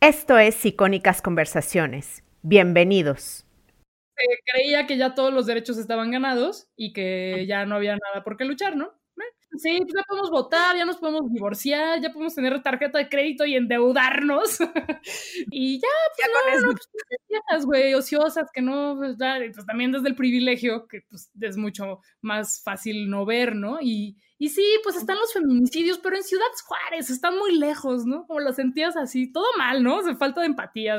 Esto es Icónicas Conversaciones. Bienvenidos. Se creía que ya todos los derechos estaban ganados y que ya no había nada por qué luchar, ¿no? Sí, pues ya podemos votar, ya nos podemos divorciar, ya podemos tener tarjeta de crédito y endeudarnos. y ya, pues ya con eso. Pues, güey, ociosas, que no, pues, pues, también desde el privilegio, que pues es mucho más fácil no ver, ¿no? Y, y sí, pues están los feminicidios, pero en Ciudad Juárez están muy lejos, ¿no? Como lo sentías así, todo mal, ¿no? Se falta de empatía.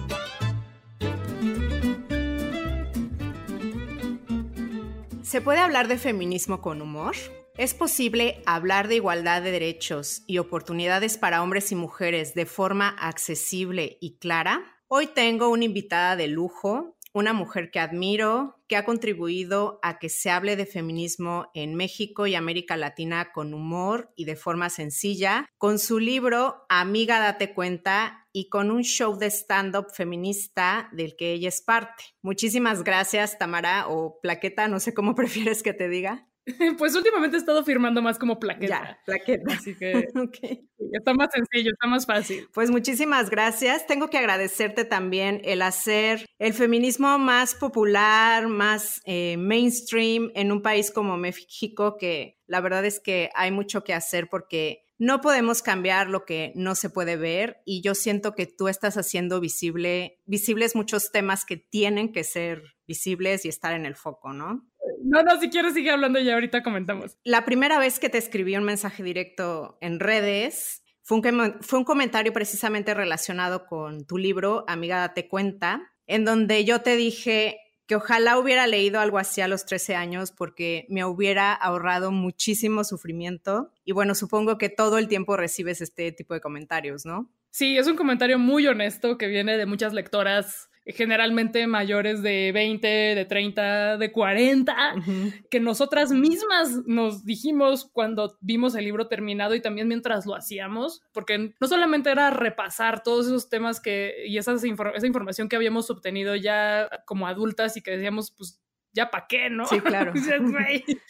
¿Se puede hablar de feminismo con humor? ¿Es posible hablar de igualdad de derechos y oportunidades para hombres y mujeres de forma accesible y clara? Hoy tengo una invitada de lujo, una mujer que admiro, que ha contribuido a que se hable de feminismo en México y América Latina con humor y de forma sencilla, con su libro Amiga Date Cuenta y con un show de stand-up feminista del que ella es parte. Muchísimas gracias, Tamara, o Plaqueta, no sé cómo prefieres que te diga. Pues últimamente he estado firmando más como plaqueta. Ya, plaqueta. Así que está más sencillo, está más fácil. Pues muchísimas gracias. Tengo que agradecerte también el hacer el feminismo más popular, más eh, mainstream en un país como México, que la verdad es que hay mucho que hacer porque no podemos cambiar lo que no se puede ver y yo siento que tú estás haciendo visible, visibles muchos temas que tienen que ser visibles y estar en el foco, ¿no? No, no, si quieres sigue hablando y ahorita comentamos. La primera vez que te escribí un mensaje directo en redes fue un, fue un comentario precisamente relacionado con tu libro, Amiga, date cuenta, en donde yo te dije que ojalá hubiera leído algo así a los 13 años porque me hubiera ahorrado muchísimo sufrimiento. Y bueno, supongo que todo el tiempo recibes este tipo de comentarios, ¿no? Sí, es un comentario muy honesto que viene de muchas lectoras generalmente mayores de 20, de 30, de 40, que nosotras mismas nos dijimos cuando vimos el libro terminado y también mientras lo hacíamos, porque no solamente era repasar todos esos temas que y esa información que habíamos obtenido ya como adultas y que decíamos, pues ya para qué, ¿no? Sí, claro.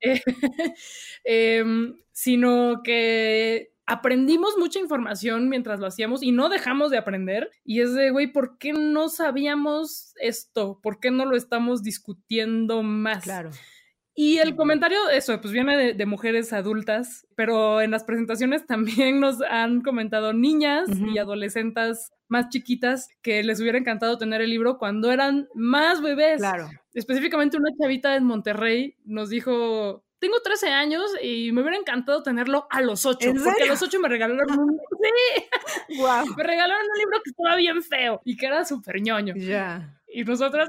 Eh, em, sino que aprendimos mucha información mientras lo hacíamos y no dejamos de aprender. Y es de, güey, ¿por qué no sabíamos esto? ¿Por qué no lo estamos discutiendo más? Claro. Y el comentario, eso, pues viene de, mujeres adultas, pero en las presentaciones también nos han comentado niñas y adolescentes más chiquitas que les hubiera encantado tener el libro cuando eran más bebés. Claro. Específicamente una chavita en Monterrey nos dijo, tengo 13 años y me hubiera encantado tenerlo a los 8. Porque a los 8 me regalaron un... Sí. Wow. Me regalaron un libro que estaba bien feo y que era súper ñoño. Ya. Y nosotras...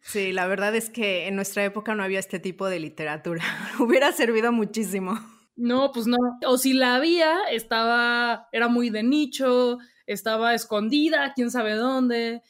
sí, la verdad es que en nuestra época no había este tipo de literatura. hubiera servido muchísimo. No, pues no. O si la había, estaba... Era muy de nicho estaba escondida, quién sabe dónde,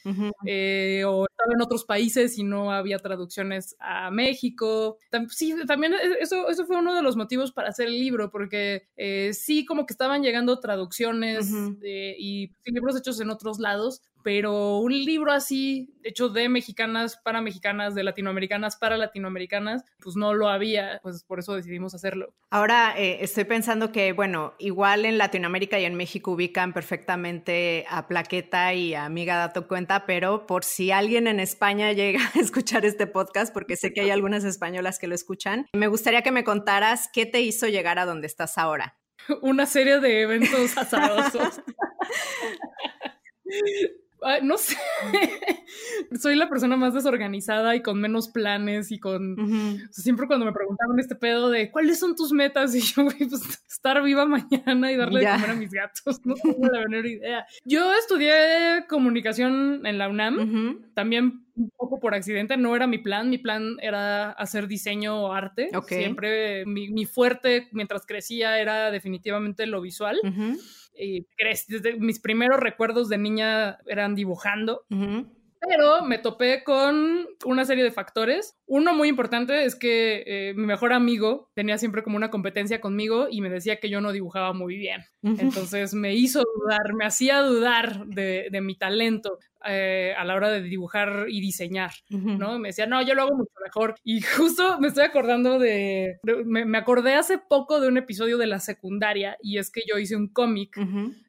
eh, o estaba en otros países y no había traducciones a México. sí, también e, eso, eso fue uno de los motivos para hacer el libro, porque eh, sí, como que estaban llegando traducciones y libros hechos en otros lados, pero un libro así, hecho de mexicanas para mexicanas, de latinoamericanas para latinoamericanas, pues no lo había, pues por eso decidimos hacerlo. Ahora eh, estoy pensando que, bueno, igual en Latinoamérica y en México ubican perfectamente a Plaqueta y a Amiga Dato Cuenta, pero por si alguien en España llega a escuchar este podcast, porque sé que hay algunas españolas que lo escuchan, me gustaría que me contaras qué te hizo llegar a donde estás ahora. Una serie de eventos azarosos. no sé, soy la persona más desorganizada y con menos planes y con... siempre cuando me preguntaban este pedo de cuáles son tus metas y yo, güey, pues estar viva mañana y darle de comer a mis gatos, no tengo la menor idea. Yo estudié comunicación en la UNAM, también un poco por accidente, no era mi plan, mi plan era hacer diseño o arte. Siempre mi, fuerte mientras crecía era definitivamente lo visual. y desde mis primeros recuerdos de niña eran dibujando. Pero me topé con una serie de factores. Uno muy importante es que eh, mi mejor amigo tenía siempre como una competencia conmigo y me decía que yo no dibujaba muy bien. Entonces me hizo dudar, me hacía dudar de, mi talento. Eh, a la hora de dibujar y diseñar, ¿no? Me decía, no, yo lo hago mucho mejor. Y justo me estoy acordando de, me, acordé hace poco de un episodio de la secundaria y es que yo hice un cómic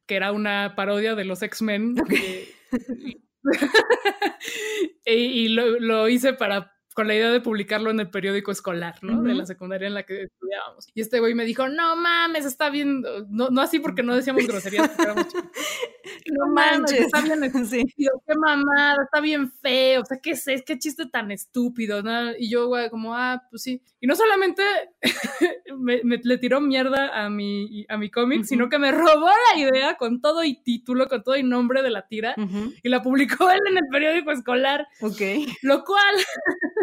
que era una parodia de los X-Men. y, lo, hice para con la idea de publicarlo en el periódico escolar, ¿no? De la secundaria en la que estudiábamos. Y este güey me dijo, no mames, está bien, no, no así porque no decíamos groserías, no, manches, está bien estúpido, qué mamada, está bien feo, o sea, qué es, qué chiste tan estúpido, ¿no? Y yo, güey, como, ah, pues sí. Y no solamente me, le tiró mierda a mi, a mi cómic, sino que me robó la idea con todo y título, con todo y nombre de la tira, y la publicó él en el periódico escolar. Ok. Lo cual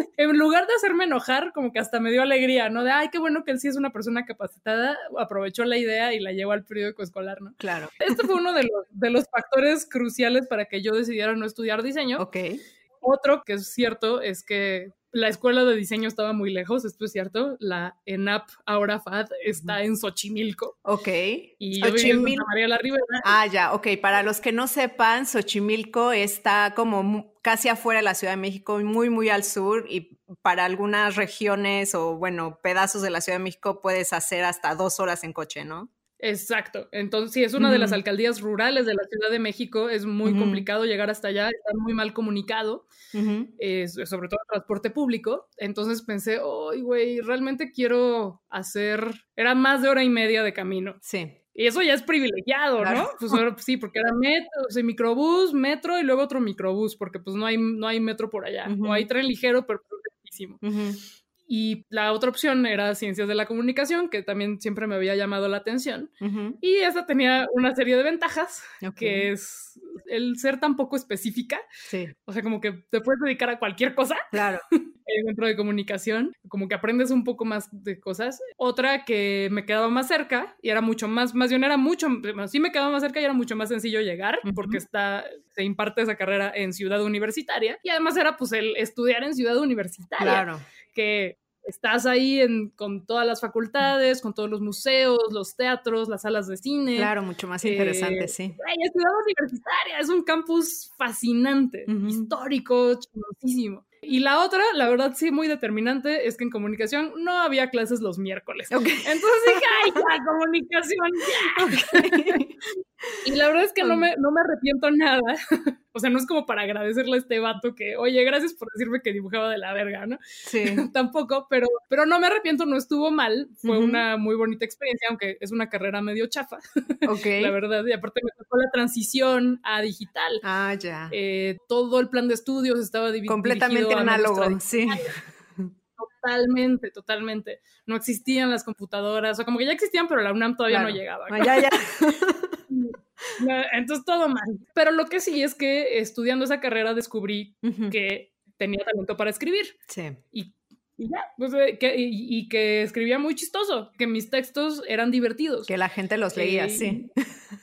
en lugar de hacerme enojar, como que hasta me dio alegría, ¿no? De, ay, qué bueno que él sí es una persona capacitada, aprovechó la idea y la llevó al periódico escolar, ¿no? Claro. Este fue uno de los, de los factores cruciales para que yo decidiera no estudiar diseño. Ok. Otro que es cierto es que la escuela de diseño estaba muy lejos, esto es cierto. La ENAP, ahora FAD, está en Xochimilco. Ok. Y yo en María la Ribera. Ah, ya, ok. Para los que no sepan, Xochimilco está como casi afuera de la Ciudad de México, muy, muy al sur, y para algunas regiones o, bueno, pedazos de la Ciudad de México puedes hacer hasta dos horas en coche, ¿no? Exacto. Entonces, sí, es una de las alcaldías rurales de la Ciudad de México. Es muy complicado llegar hasta allá, está muy mal comunicado, sobre todo el transporte público. Entonces pensé, ¡ay, güey! Realmente quiero hacer. Era más de hora y media de camino. Sí. Y eso ya es privilegiado, ¿no? Pues sí, porque era metro, o sea, microbús, metro y luego otro microbús, porque pues no hay, no hay metro por allá. O hay tren ligero, pero es. Y la otra opción era ciencias de la comunicación, que también siempre me había llamado la atención. Y esa tenía una serie de ventajas, que es el ser tan poco específica. Sí. O sea, como que te puedes dedicar a cualquier cosa. Claro. dentro de comunicación, como que aprendes un poco más de cosas. Otra que me quedaba más cerca y era mucho más, más bien era mucho, sí me quedaba más cerca y era mucho más sencillo llegar porque está, se imparte esa carrera en ciudad universitaria y además era pues el estudiar en ciudad universitaria. Claro que estás ahí en, con todas las facultades, con todos los museos, los teatros, las salas de cine. Claro, mucho más interesante, sí. es ciudad universitaria, es un campus fascinante, histórico, chingosísimo. Y la otra, la verdad sí muy determinante, es que en comunicación no había clases los miércoles. Entonces dije, ay, ya, comunicación, ya. Y la verdad es que no me, no me arrepiento nada. O sea, no es como para agradecerle a este vato que, oye, gracias por decirme que dibujaba de la verga, ¿no? Sí. Tampoco, pero, pero no me arrepiento, no estuvo mal. Fue una muy bonita experiencia, aunque es una carrera medio chafa. Ok. la verdad. Y aparte me tocó la transición a digital. Ah, ya. Eh, todo el plan de estudios estaba dividido. Completamente análogo, sí. Totalmente, totalmente. No existían las computadoras, o como que ya existían, pero la UNAM todavía no llegaba. Ah, ya, ya. Entonces todo mal. Pero lo que sí es que estudiando esa carrera descubrí que tenía talento para escribir. Sí. Y, ya, pues, eh, que, y, que escribía muy chistoso, que mis textos eran divertidos. Que la gente los leía, sí.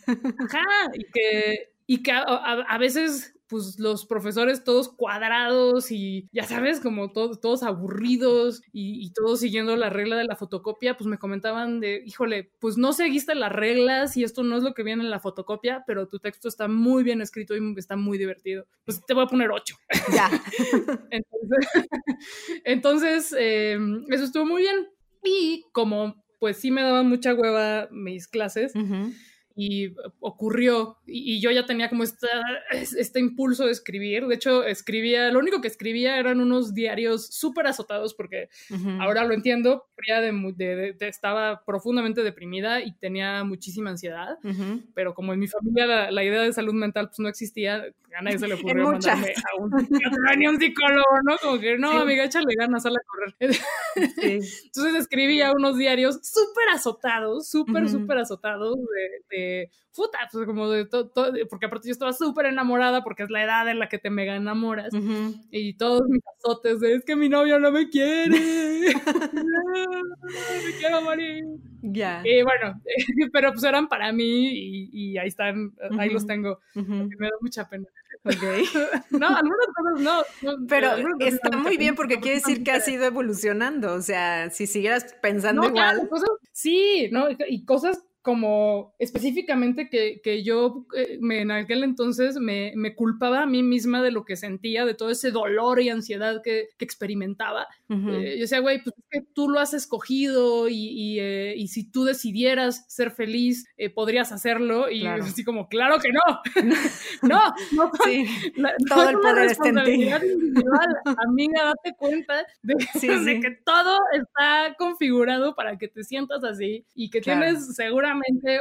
Ajá, y que, y que a veces pues los profesores todos cuadrados y ya sabes, como todos aburridos y, todos siguiendo la regla de la fotocopia, pues me comentaban de, híjole, pues no seguiste las reglas y esto no es lo que viene en la fotocopia, pero tu texto está muy bien escrito y está muy divertido. Pues te voy a poner ocho. Ya. entonces, em, eso estuvo muy bien. Y como pues sí me daban mucha hueva mis clases, y ocurrió y, yo ya tenía como esta, este impulso de escribir. De hecho, escribía, lo único que escribía eran unos diarios súper azotados porque ahora lo entiendo, de, estaba profundamente deprimida y tenía muchísima ansiedad, pero como en mi familia la, idea de salud mental pues no existía, a nadie se le ocurrió mandarme a un, a un psicólogo, ¿no? Como que, no, amiga, échale ganas, sal a correr. Entonces escribía unos diarios súper azotados, súper, súper azotados de, puta, pues como de todo, porque aparte yo estaba súper enamorada porque es la edad en la que te mega enamoras y todos mis azotes de es que mi novio no me quiere, me quiero morir. Ya. Y bueno, pero pues eran para mí y, ahí están, ahí los tengo, me da mucha pena. Ok. no, algunas cosas no. pero está muy bien porque quiere decir que has ido evolucionando. O sea, si siguieras pensando igual. sí, ¿no? Y cosas como específicamente que, que yo eh, me, en aquel entonces me, me, culpaba a mí misma de lo que sentía, de todo ese dolor y ansiedad que, que experimentaba. Eh, yo decía, güey, pues es que tú lo has escogido y, y, eh, y si tú decidieras ser feliz, podrías hacerlo. Y así como, claro que no. no, no, sí. todo el poder está en ti. Amiga, date cuenta de, de, que todo está configurado para que te sientas así y que tienes seguramente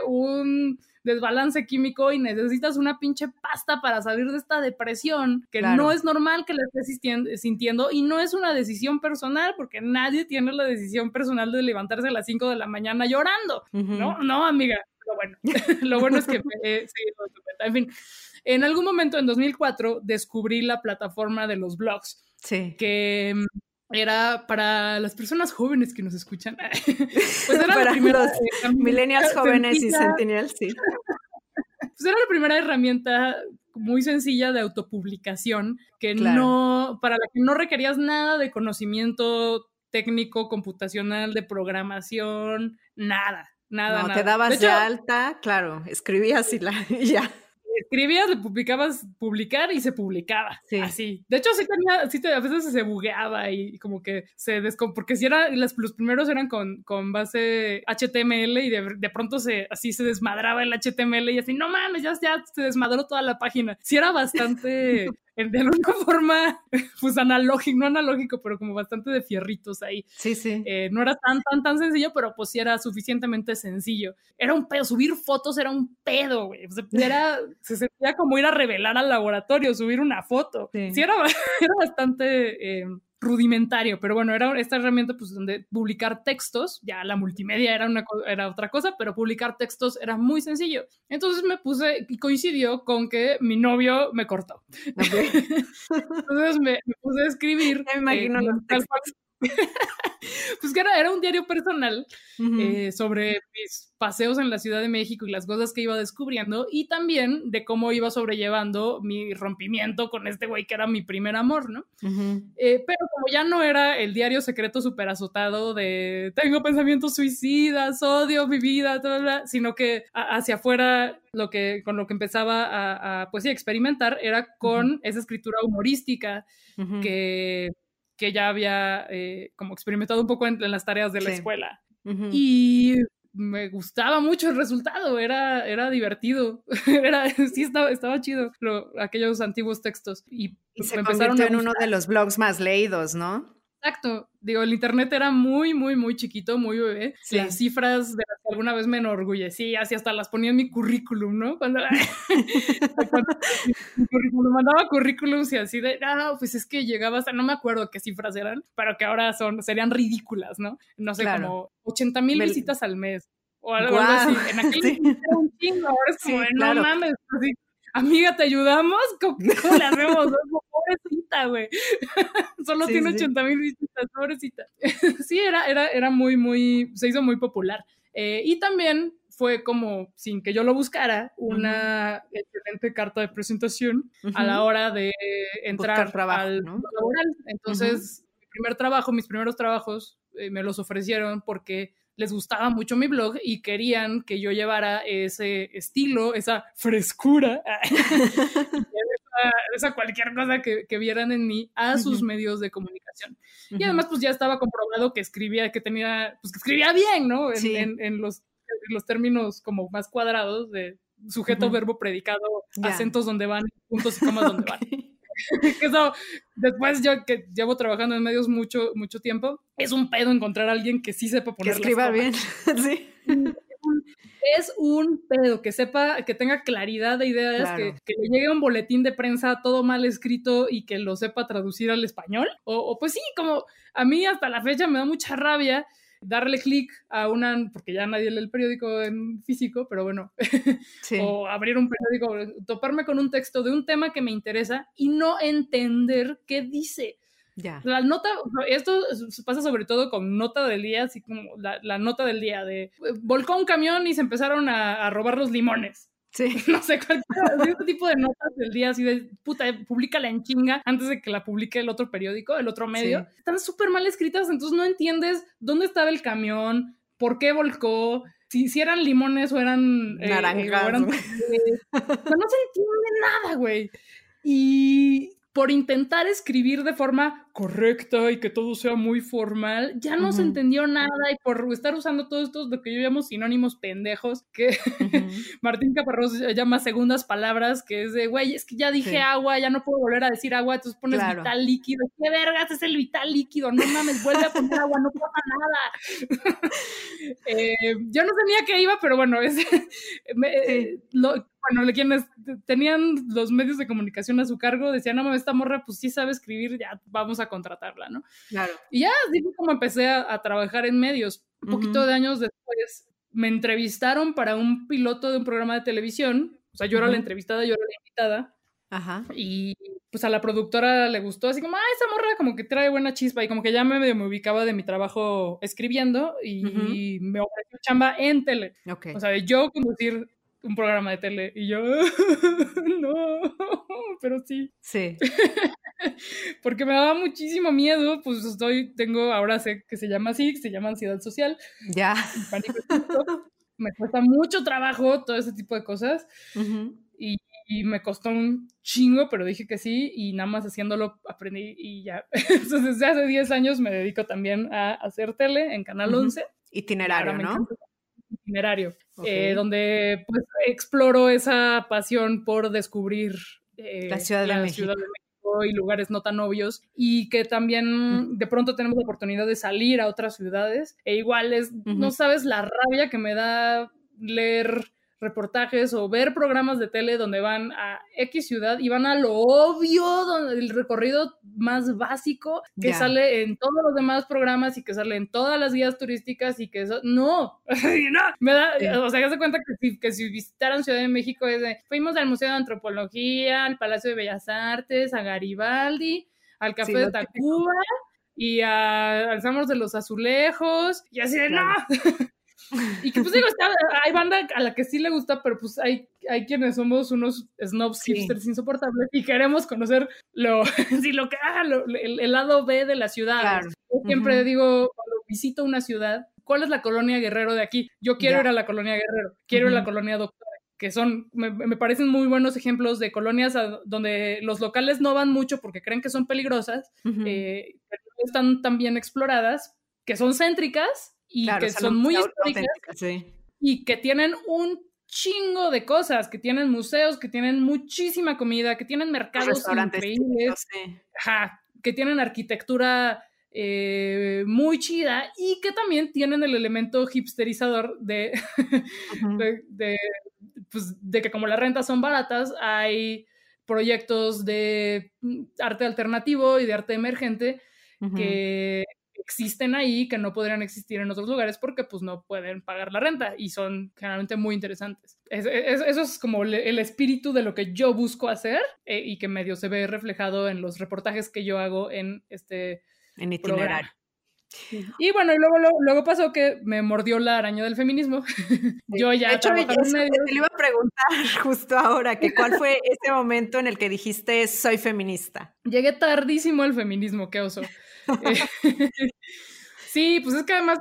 un desbalance químico y necesitas una pinche pasta para salir de esta depresión que no es normal que la estés sintiendo y no es una decisión personal porque nadie tiene la decisión personal de levantarse a las 5 de la mañana llorando, ¿no? No, amiga. Pero bueno, lo bueno es que me En fin, en algún momento en 2004 descubrí la plataforma de los blogs. Sí. Que era para las personas jóvenes que nos escuchan. pues era para la primera los millennials jóvenes y centennials, sí. Pues era la primera herramienta muy sencilla de autopublicación que no, para la que no requerías nada de conocimiento técnico, computacional, de programación, nada, nada, no, Te dabas de, alta, claro, escribías y, la, y ya escribías, le publicabas, publicar y se publicaba. Sí. Así. De hecho, sí tenía, sí te, a veces se bugueaba y como que se descom... Porque si era, los primeros eran con, con base HTML y de, de, pronto se, así se desmadraba el HTML y así, no mames, ya, ya se desmadró toda la página. Sí era bastante de alguna forma, pues analógico, no analógico, pero como bastante de fierritos ahí. Sí, sí. Eh, no era tan, tan, tan sencillo, pero pues sí era suficientemente sencillo. Era un pedo, subir fotos era un pedo, güey. era, se sentía como ir a revelar al laboratorio, subir una foto. Sí, era, era bastante... Eh, rudimentario, pero bueno, era esta herramienta pues donde publicar textos, ya la multimedia era, una, era otra cosa, pero publicar textos era muy sencillo. Entonces me puse y coincidió con que mi novio me cortó. Entonces me, puse a escribir. Me imagino eh, pues que era, era, un diario personal eh, sobre mis paseos en la Ciudad de México y las cosas que iba descubriendo y también de cómo iba sobrellevando mi rompimiento con este güey que era mi primer amor, ¿no? Eh, pero como ya no era el diario secreto súper azotado de tengo pensamientos suicidas, odio mi vida, sino que hacia afuera lo que, con lo que empezaba a, pues sí, experimentar era con esa escritura humorística que que ya había eh, como experimentado un poco en, las tareas de la escuela. Y me gustaba mucho el resultado, era, era divertido, era, sí estaba, estaba chido aquellos antiguos textos. Y, y se empezaron en uno de los blogs más leídos, ¿no? Exacto. Digo, el internet era muy, muy, muy chiquito, muy bebé. Las cifras de las que alguna vez me enorgullecí, así hasta las ponía en mi currículum, ¿no? Cuando, mi currículum, mandaba currículums y así de, no, pues es que llegaba hasta, no me acuerdo qué cifras eran, pero que ahora son, serían ridículas, ¿no? No sé, como 80 mil visitas al mes. O algo, así. En aquel sí. era un chingo, ahora es como, no mames, así, amiga, ¿te ayudamos? ¿Cómo, le hacemos? pobrecita, güey. Solo tiene 80 mil visitas, pobrecita. sí, era, era, era muy, muy, se hizo muy popular. Eh, y también fue como, sin que yo lo buscara, una excelente carta de presentación a la hora de entrar trabajo, al laboral. Entonces, mi primer trabajo, mis primeros trabajos, eh, me los ofrecieron porque les gustaba mucho mi blog y querían que yo llevara ese estilo, esa frescura, esa, cualquier cosa que, vieran en mí a sus medios de comunicación. Y además, pues ya estaba comprobado que escribía, que tenía, pues que escribía bien, ¿no? En, los los términos como más cuadrados de sujeto, verbo, predicado, acentos donde van, puntos y comas donde van. Eso, después yo que llevo trabajando en medios mucho, mucho tiempo, es un pedo encontrar a alguien que sí sepa poner. Que escriba bien, sí. Es un pedo, que sepa, que tenga claridad de ideas, que, que, le llegue un boletín de prensa todo mal escrito y que lo sepa traducir al español. O, o pues sí, como a mí hasta la fecha me da mucha rabia darle clic a una, porque ya nadie lee el periódico en físico, pero bueno, o abrir un periódico, toparme con un texto de un tema que me interesa y no entender qué dice. Ya. La nota, esto pasa sobre todo con nota del día, así como la, nota del día de volcó un camión y se empezaron a, a robar los limones. Sí. No sé, cualquier este tipo de notas del día, así de puta, públicala en chinga antes de que la publique el otro periódico, el otro medio. Están súper mal escritas, entonces no entiendes dónde estaba el camión, por qué volcó, si, si eran limones o eran. Eh, Naranjas. no se entiende nada, güey. Y por intentar escribir de forma correcta y que todo sea muy formal, ya no se entendió nada y por estar usando todos estos, lo que yo llamo sinónimos pendejos, que Martín Caparrós llama segundas palabras, que es de, güey, es que ya dije agua, ya no puedo volver a decir agua, entonces pones vital líquido. ¿Qué vergas es el vital líquido? No mames, vuelve a poner agua, no pasa nada. Eh, yo no sabía qué iba, pero bueno, es, eh, bueno, quienes tenían los medios de comunicación a su cargo decían, no mames, esta morra pues sí sabe escribir, ya vamos a contratarla, ¿no? Claro. Y ya, así fue como empecé a, trabajar en medios. Un poquito de años después me entrevistaron para un piloto de un programa de televisión. O sea, yo era la entrevistada, yo era la invitada. Ajá. Y pues a la productora le gustó, así como, ah, esa morra como que trae buena chispa. Y como que ya me, me ubicaba de mi trabajo escribiendo y, me ofreció chamba en tele. Okay. O sea, yo conducir un programa de tele y yo, no, pero sí. Sí. Porque me daba muchísimo miedo, pues estoy, tengo, ahora sé que se llama así, se llama ansiedad social. Ya. me cuesta mucho trabajo todo ese tipo de cosas. y, me costó un chingo, pero dije que sí y nada más haciéndolo aprendí y ya. Entonces desde hace 10 años me dedico también a hacer tele en Canal 11. Itinerario, ¿no? Itinerario, eh, donde pues exploro esa pasión por descubrir eh, la, Ciudad de, México. y lugares no tan obvios y que también de pronto tenemos la oportunidad de salir a otras ciudades e igual es, no sabes la rabia que me da leer reportajes o ver programas de tele donde van a X ciudad y van a lo obvio, donde el recorrido más básico que sale en todos los demás programas y que sale en todas las guías turísticas y que eso, no, no, me da, o sea, ya se cuenta que si, que si visitaran Ciudad de México es de, fuimos al Museo de Antropología, al Palacio de Bellas Artes, a Garibaldi, al Café de Tacuba y a, al de los Azulejos y así de, no. Y que pues digo, hay banda a la que sí le gusta, pero pues hay, hay quienes somos unos snobs hipsters insoportables y queremos conocer lo, sí, lo que, ah, el, lado B de la ciudad. Yo siempre digo, cuando visito una ciudad, ¿cuál es la colonia Guerrero de aquí? Yo quiero ir a la colonia Guerrero, quiero ir a la colonia Doctor que son, me, me, parecen muy buenos ejemplos de colonias donde los locales no van mucho porque creen que son peligrosas, eh, pero no están tan bien exploradas, que son céntricas y que son muy históricas y que tienen un chingo de cosas, que tienen museos, que tienen muchísima comida, que tienen mercados increíbles, que tienen arquitectura eh, muy chida y que también tienen el elemento hipsterizador de, de, pues, de, que como las rentas son baratas, hay proyectos de arte alternativo y de arte emergente que existen ahí que no podrían existir en otros lugares porque pues no pueden pagar la renta y son generalmente muy interesantes. eso es como el espíritu de lo que yo busco hacer eh, y que medio se ve reflejado en los reportajes que yo hago en este en itinerario. Y bueno, y luego, luego, pasó que me mordió la araña del feminismo. Yo ya. De hecho, te le iba a preguntar justo ahora que cuál fue ese momento en el que dijiste soy feminista. Llegué tardísimo al feminismo, qué oso. sí, pues es que además,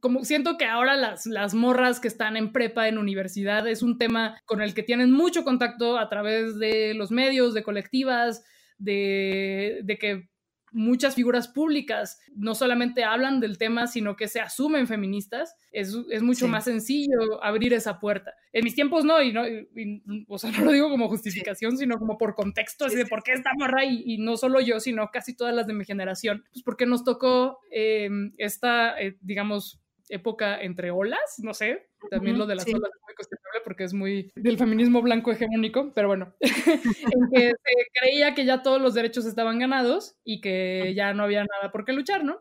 como siento que ahora las, las morras que están en prepa, en universidad, es un tema con el que tienen mucho contacto a través de los medios, de colectivas, de, de que muchas figuras públicas no solamente hablan del tema, sino que se asumen feministas, es, es mucho más sencillo abrir esa puerta. En mis tiempos no, y no, o sea, no lo digo como justificación, sino como por contexto, así de por qué esta morra, y, no solo yo, sino casi todas las de mi generación, pues porque nos tocó em, esta, eh, digamos, época entre olas, no sé, también lo de las olas porque es muy del feminismo blanco hegemónico, pero bueno, en que se creía que ya todos los derechos estaban ganados y que ya no había nada por qué luchar, ¿no?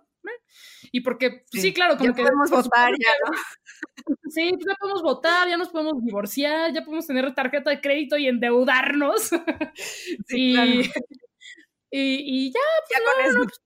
Y porque, sí, claro, como ya Podemos votar ya, ¿no? Sí, pues ya podemos votar, ya nos podemos divorciar, ya podemos tener tarjeta de crédito y endeudarnos. Sí, Claro. Y, ya, pues, ya con eso.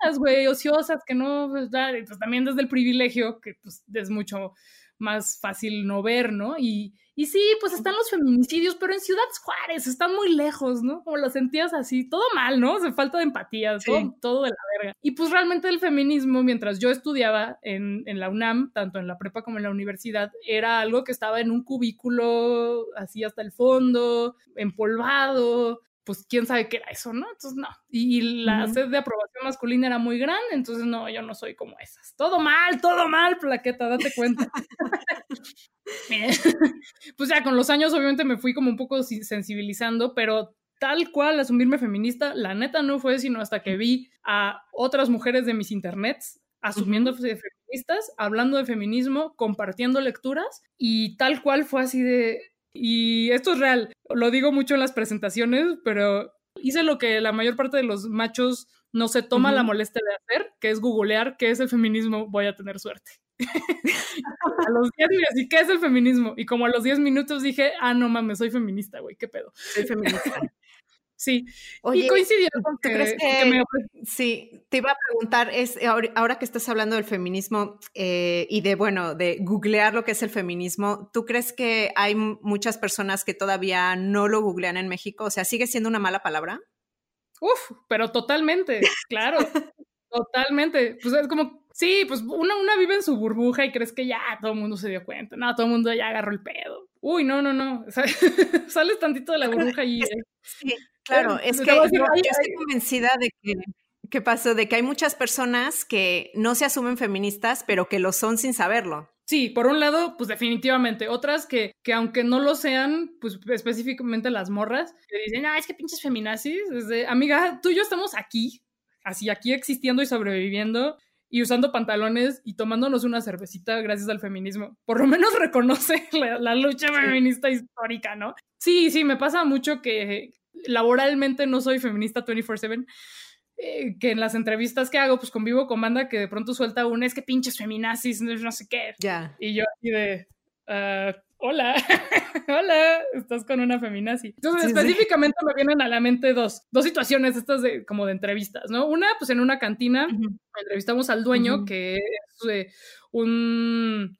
Pues, güey, ociosas, que no, pues, pues, también desde el privilegio, que pues es mucho más fácil no ver, ¿no? Y, y sí, pues están los feminicidios, pero en Ciudad Juárez están muy lejos, ¿no? Como lo sentías así, todo mal, ¿no? Se falta de empatía, todo, todo, de la verga. Y pues realmente el feminismo, mientras yo estudiaba en, en, la UNAM, tanto en la prepa como en la universidad, era algo que estaba en un cubículo así hasta el fondo, empolvado, pues quién sabe qué era eso, ¿no? Entonces, no. Y, la sed de aprobación masculina era muy grande, entonces, no, yo no soy como esas. Todo mal, todo mal, plaqueta, date cuenta. pues ya con los años, obviamente, me fui como un poco sensibilizando, pero tal cual asumirme feminista, la neta no fue sino hasta que vi a otras mujeres de mis internets asumiéndose feministas, hablando de feminismo, compartiendo lecturas, y tal cual fue así de, y esto es real, lo digo mucho en las presentaciones, pero hice lo que la mayor parte de los machos no se toma la molestia de hacer, que es googlear qué es el feminismo, voy a tener suerte. a los 10 minutos, ¿y qué es el feminismo? Y como a los 10 minutos dije, ah, no mames, soy feminista, güey, qué pedo. Soy feminista. Sí, y coincidió con que, crees que, Sí, te iba a preguntar, es ahora que estás hablando del feminismo eh, y de, bueno, de googlear lo que es el feminismo, ¿tú crees que hay muchas personas que todavía no lo googlean en México? O sea, ¿sigue siendo una mala palabra? Uf, pero totalmente, claro, totalmente. Pues es como, sí, pues una, una vive en su burbuja y crees que ya todo el mundo se dio cuenta, no, todo el mundo ya agarró el pedo. Uy, no, no, no, sales tantito de la burbuja y... Sí. Claro, es que yo, estoy convencida de que, ¿qué pasó? De que hay muchas personas que no se asumen feministas, pero que lo son sin saberlo. Sí, por un lado, pues definitivamente. Otras que, que aunque no lo sean, pues específicamente las morras, que dicen, ah, es que pinches feminazis. Desde, amiga, tú y yo estamos aquí, así aquí existiendo y sobreviviendo y usando pantalones y tomándonos una cervecita gracias al feminismo. Por lo menos reconoce la, la lucha feminista histórica, ¿no? Sí, sí, me pasa mucho que, laboralmente no soy feminista 24/7, eh, que en las entrevistas que hago, pues convivo con banda que de pronto suelta un es que pinches feminazis, no sé qué. Ya. Y yo así de, ah, hola, hola, estás con una feminazi. Entonces, específicamente me vienen a la mente dos, dos situaciones estas de como de entrevistas, ¿no? Una, pues en una cantina, entrevistamos al dueño, que es eh, un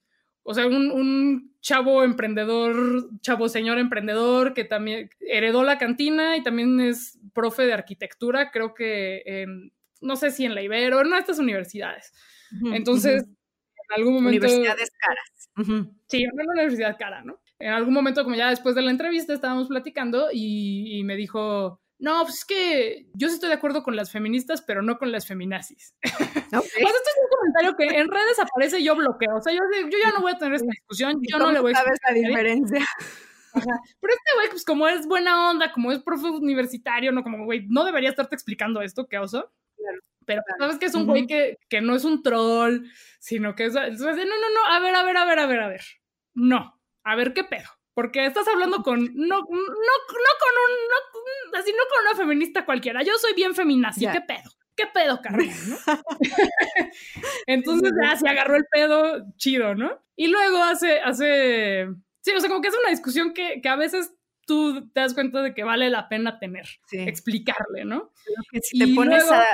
o sea, un, chavo emprendedor, chavo señor emprendedor que también heredó la cantina y también es profe de arquitectura, creo que en, no sé si en la Ibero, en una de estas universidades. Entonces, en algún momento... Universidades caras. Sí, en una universidad cara, ¿no? En algún momento, como ya después de la entrevista, estábamos platicando y me dijo, no, pues es que yo sí estoy de acuerdo con las feministas, pero no con las feminazis. Okay. pues esto es un comentario que en redes aparece y yo bloqueo. O sea, yo, yo ya no voy a tener esta discusión, yo no le voy a sabes la diferencia? Ajá. Pero este güey, pues como es buena onda, como es profe universitario, no como, güey, no debería estarte explicando esto, qué oso. Pero sabes que es un güey que, que, no es un troll, sino que es... Entonces, no, no, no, a ver, a ver, a ver, a ver, a ver. No, a ver qué pedo. Porque estás hablando con, no, no, no con un, no, así no con una feminista cualquiera. Yo soy bien feminazi, ¿qué pedo? ¿Qué pedo, Carmen? Entonces ya se agarró el pedo, chido, ¿no? Y luego hace, hace, sí, o sea, como que es una discusión que, que a veces tú te das cuenta de que vale la pena tener, explicarle, ¿no? si te pones a,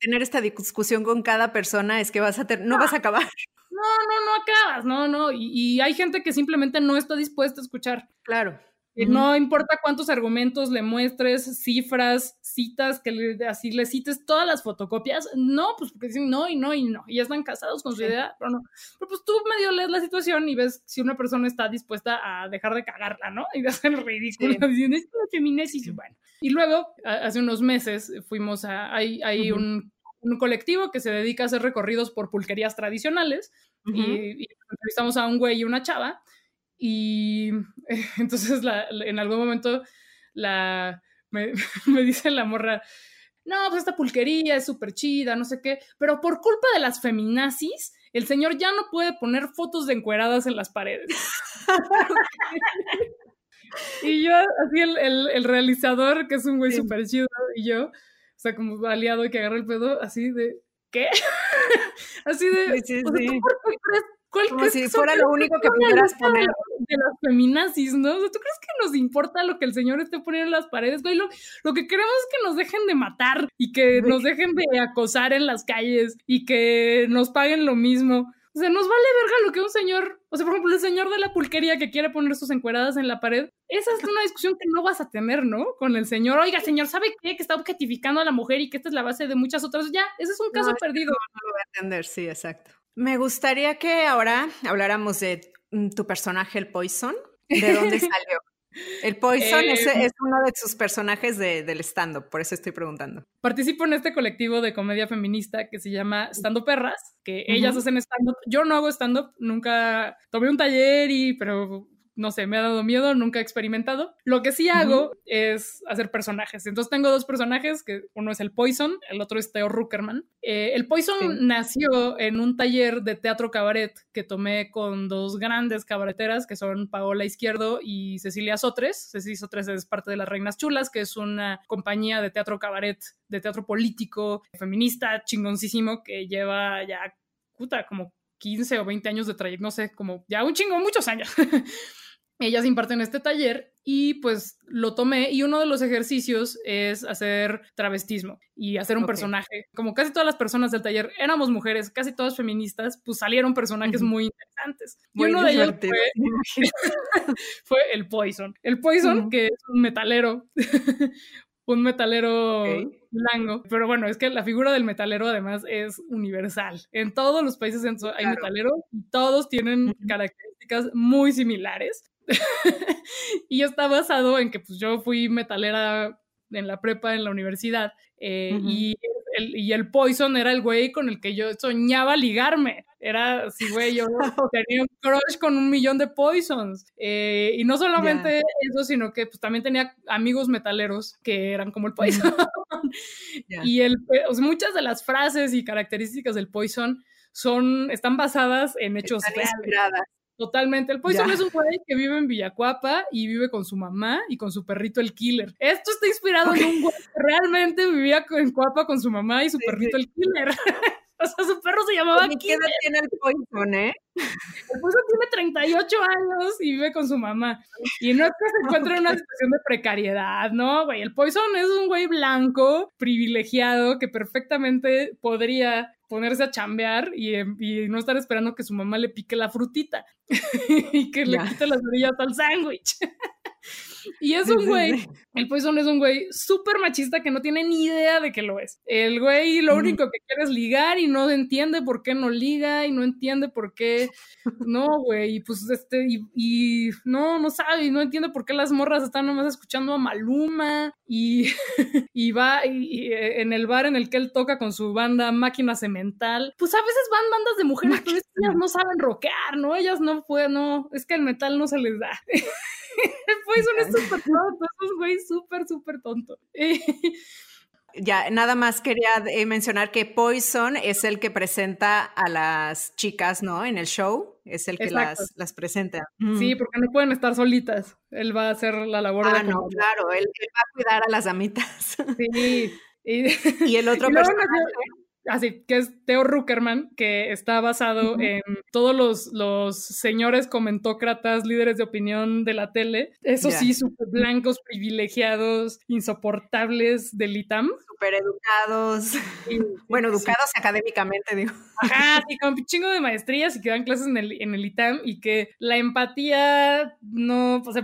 tener esta discusión con cada persona, es que vas a no vas a acabar. No, no, no acabas, no, no. Y, hay gente que simplemente no está dispuesta a escuchar. Claro. No importa cuántos argumentos le muestres, cifras, citas, que así le cites todas las fotocopias, no, pues porque dicen no y no y no, y ya están casados con su idea, pero no. Pero pues tú medio lees la situación y ves si una persona está dispuesta a dejar de cagarla, ¿no? Y de hacer el ridículo, diciendo, es la feminés, bueno. Y luego, hace unos meses, fuimos a, hay, hay un, un, colectivo que se dedica a hacer recorridos por pulquerías tradicionales, y, y entrevistamos a un güey y una chava, y entonces en algún momento la, me, dice la morra, no, pues esta pulquería es súper chida, no sé qué, pero por culpa de las feminazis, el señor ya no puede poner fotos de encueradas en las paredes. y yo, así el, el, realizador, que es un güey súper chido, y yo, o sea, como aliado y que agarra el pedo, así de, ¿qué? así de, sí, sí, como si fuera lo único que pudieras poner. De las feminazis, ¿no? ¿tú crees que nos importa lo que el señor esté poniendo en las paredes, güey? Lo, que queremos es que nos dejen de matar y que nos dejen de acosar en las calles y que nos paguen lo mismo. O sea, nos vale verga lo que un señor, o sea, por ejemplo, el señor de la pulquería que quiere poner sus encueradas en la pared, esa es una discusión que no vas a tener, ¿no? Con el señor, oiga, señor, ¿sabe qué? Que está objetificando a la mujer y que esta es la base de muchas otras. Ya, ese es un caso perdido. No lo voy a entender, sí, exacto. Me gustaría que ahora habláramos de mm, tu personaje, el Poison. ¿De dónde salió? El Poison es, em. uno de sus personajes del stand-up, por eso estoy preguntando. Participo en este colectivo de comedia feminista que se llama Stand Perras, que ellas hacen stand-up. Yo no hago stand-up, nunca tomé un taller y, pero no sé, me ha dado miedo, nunca he experimentado. Lo que sí hago es hacer personajes. Entonces tengo dos personajes, que uno es el Poison, el otro es Theo Ruckerman. Eh, el Poison nació en un taller de teatro cabaret que tomé con dos grandes cabareteras, que son Paola Izquierdo y Cecilia Sotres. Cecilia Sotres es parte de Las Reinas Chulas, que es una compañía de teatro cabaret, de teatro político, feminista, chingoncísimo, que lleva ya, puta, como 15 o 20 años de trayecto, no sé, como ya un chingo, muchos años. ellas imparten este taller y pues lo tomé y uno de los ejercicios es hacer travestismo y hacer un personaje. Como casi todas las personas del taller éramos mujeres, casi todas feministas, pues salieron personajes muy interesantes. y uno de ellos fue, el Poison. El Poison, que es un metalero, un metalero blanco. Pero bueno, es que la figura del metalero además es universal. En todos los países hay metaleros y todos tienen características muy similares. y está basado en que pues yo fui metalera en la prepa, en la universidad, eh, y, el, y el Poison era el güey con el que yo soñaba ligarme. Era así, güey, yo tenía un crush con un millón de Poisons. Eh, y no solamente eso, sino que pues también tenía amigos metaleros que eran como el Poison. Y el, muchas de las frases y características del Poison son, están basadas en hechos reales. Totalmente. El Poison es un güey que vive en Villacuapa y vive con su mamá y con su perrito el Killer. Esto está inspirado en un güey que realmente vivía en Cuapa con su mamá y su perrito el Killer. o sea, su perro se llamaba ¿Y ¿Qué edad tiene el Poison, eh? El Poison tiene 38 años y vive con su mamá. Y no es que se encuentre en una situación de precariedad, ¿no, güey? El Poison es un güey blanco, privilegiado, que perfectamente podría ponerse a chambear em, y, no estar esperando que su mamá le pique la frutita y que le quite las orillas al sándwich. Y es un güey, el Poison es un güey súper machista que no tiene ni idea de que lo es. El güey lo único que quiere es ligar y no entiende por qué no liga y no entiende por qué, no, güey, y pues este, y, no, no sabe y no entiende por qué las morras están nomás escuchando a Maluma y, y va y, eh, en el bar en el que él toca con su banda Máquina Cemental, pues a veces van bandas de mujeres, pero ellas no saben rockear, ¿no? Ellas no pueden, no, es que el metal no se les da. el Poison es súper tonto, es un güey súper, súper tonto. Ya, nada más quería eh, mencionar que Poison es el que presenta a las chicas, ¿no? En el show, es el que las, las, presenta. Sí, porque no pueden estar solitas. Él va a hacer la labor ah, no, claro, él, va a cuidar a las amitas. Sí. Y, el otro personaje... así que es Theo Ruckerman, que está basado en todos los, los señores comentócratas, líderes de opinión de la tele, eso sí, súper blancos, privilegiados, insoportables del ITAM. Súper educados. bueno, educados académicamente, digo. Ajá, sí, con un chingo de maestrías y que dan clases en el, en el ITAM y que la empatía no, pues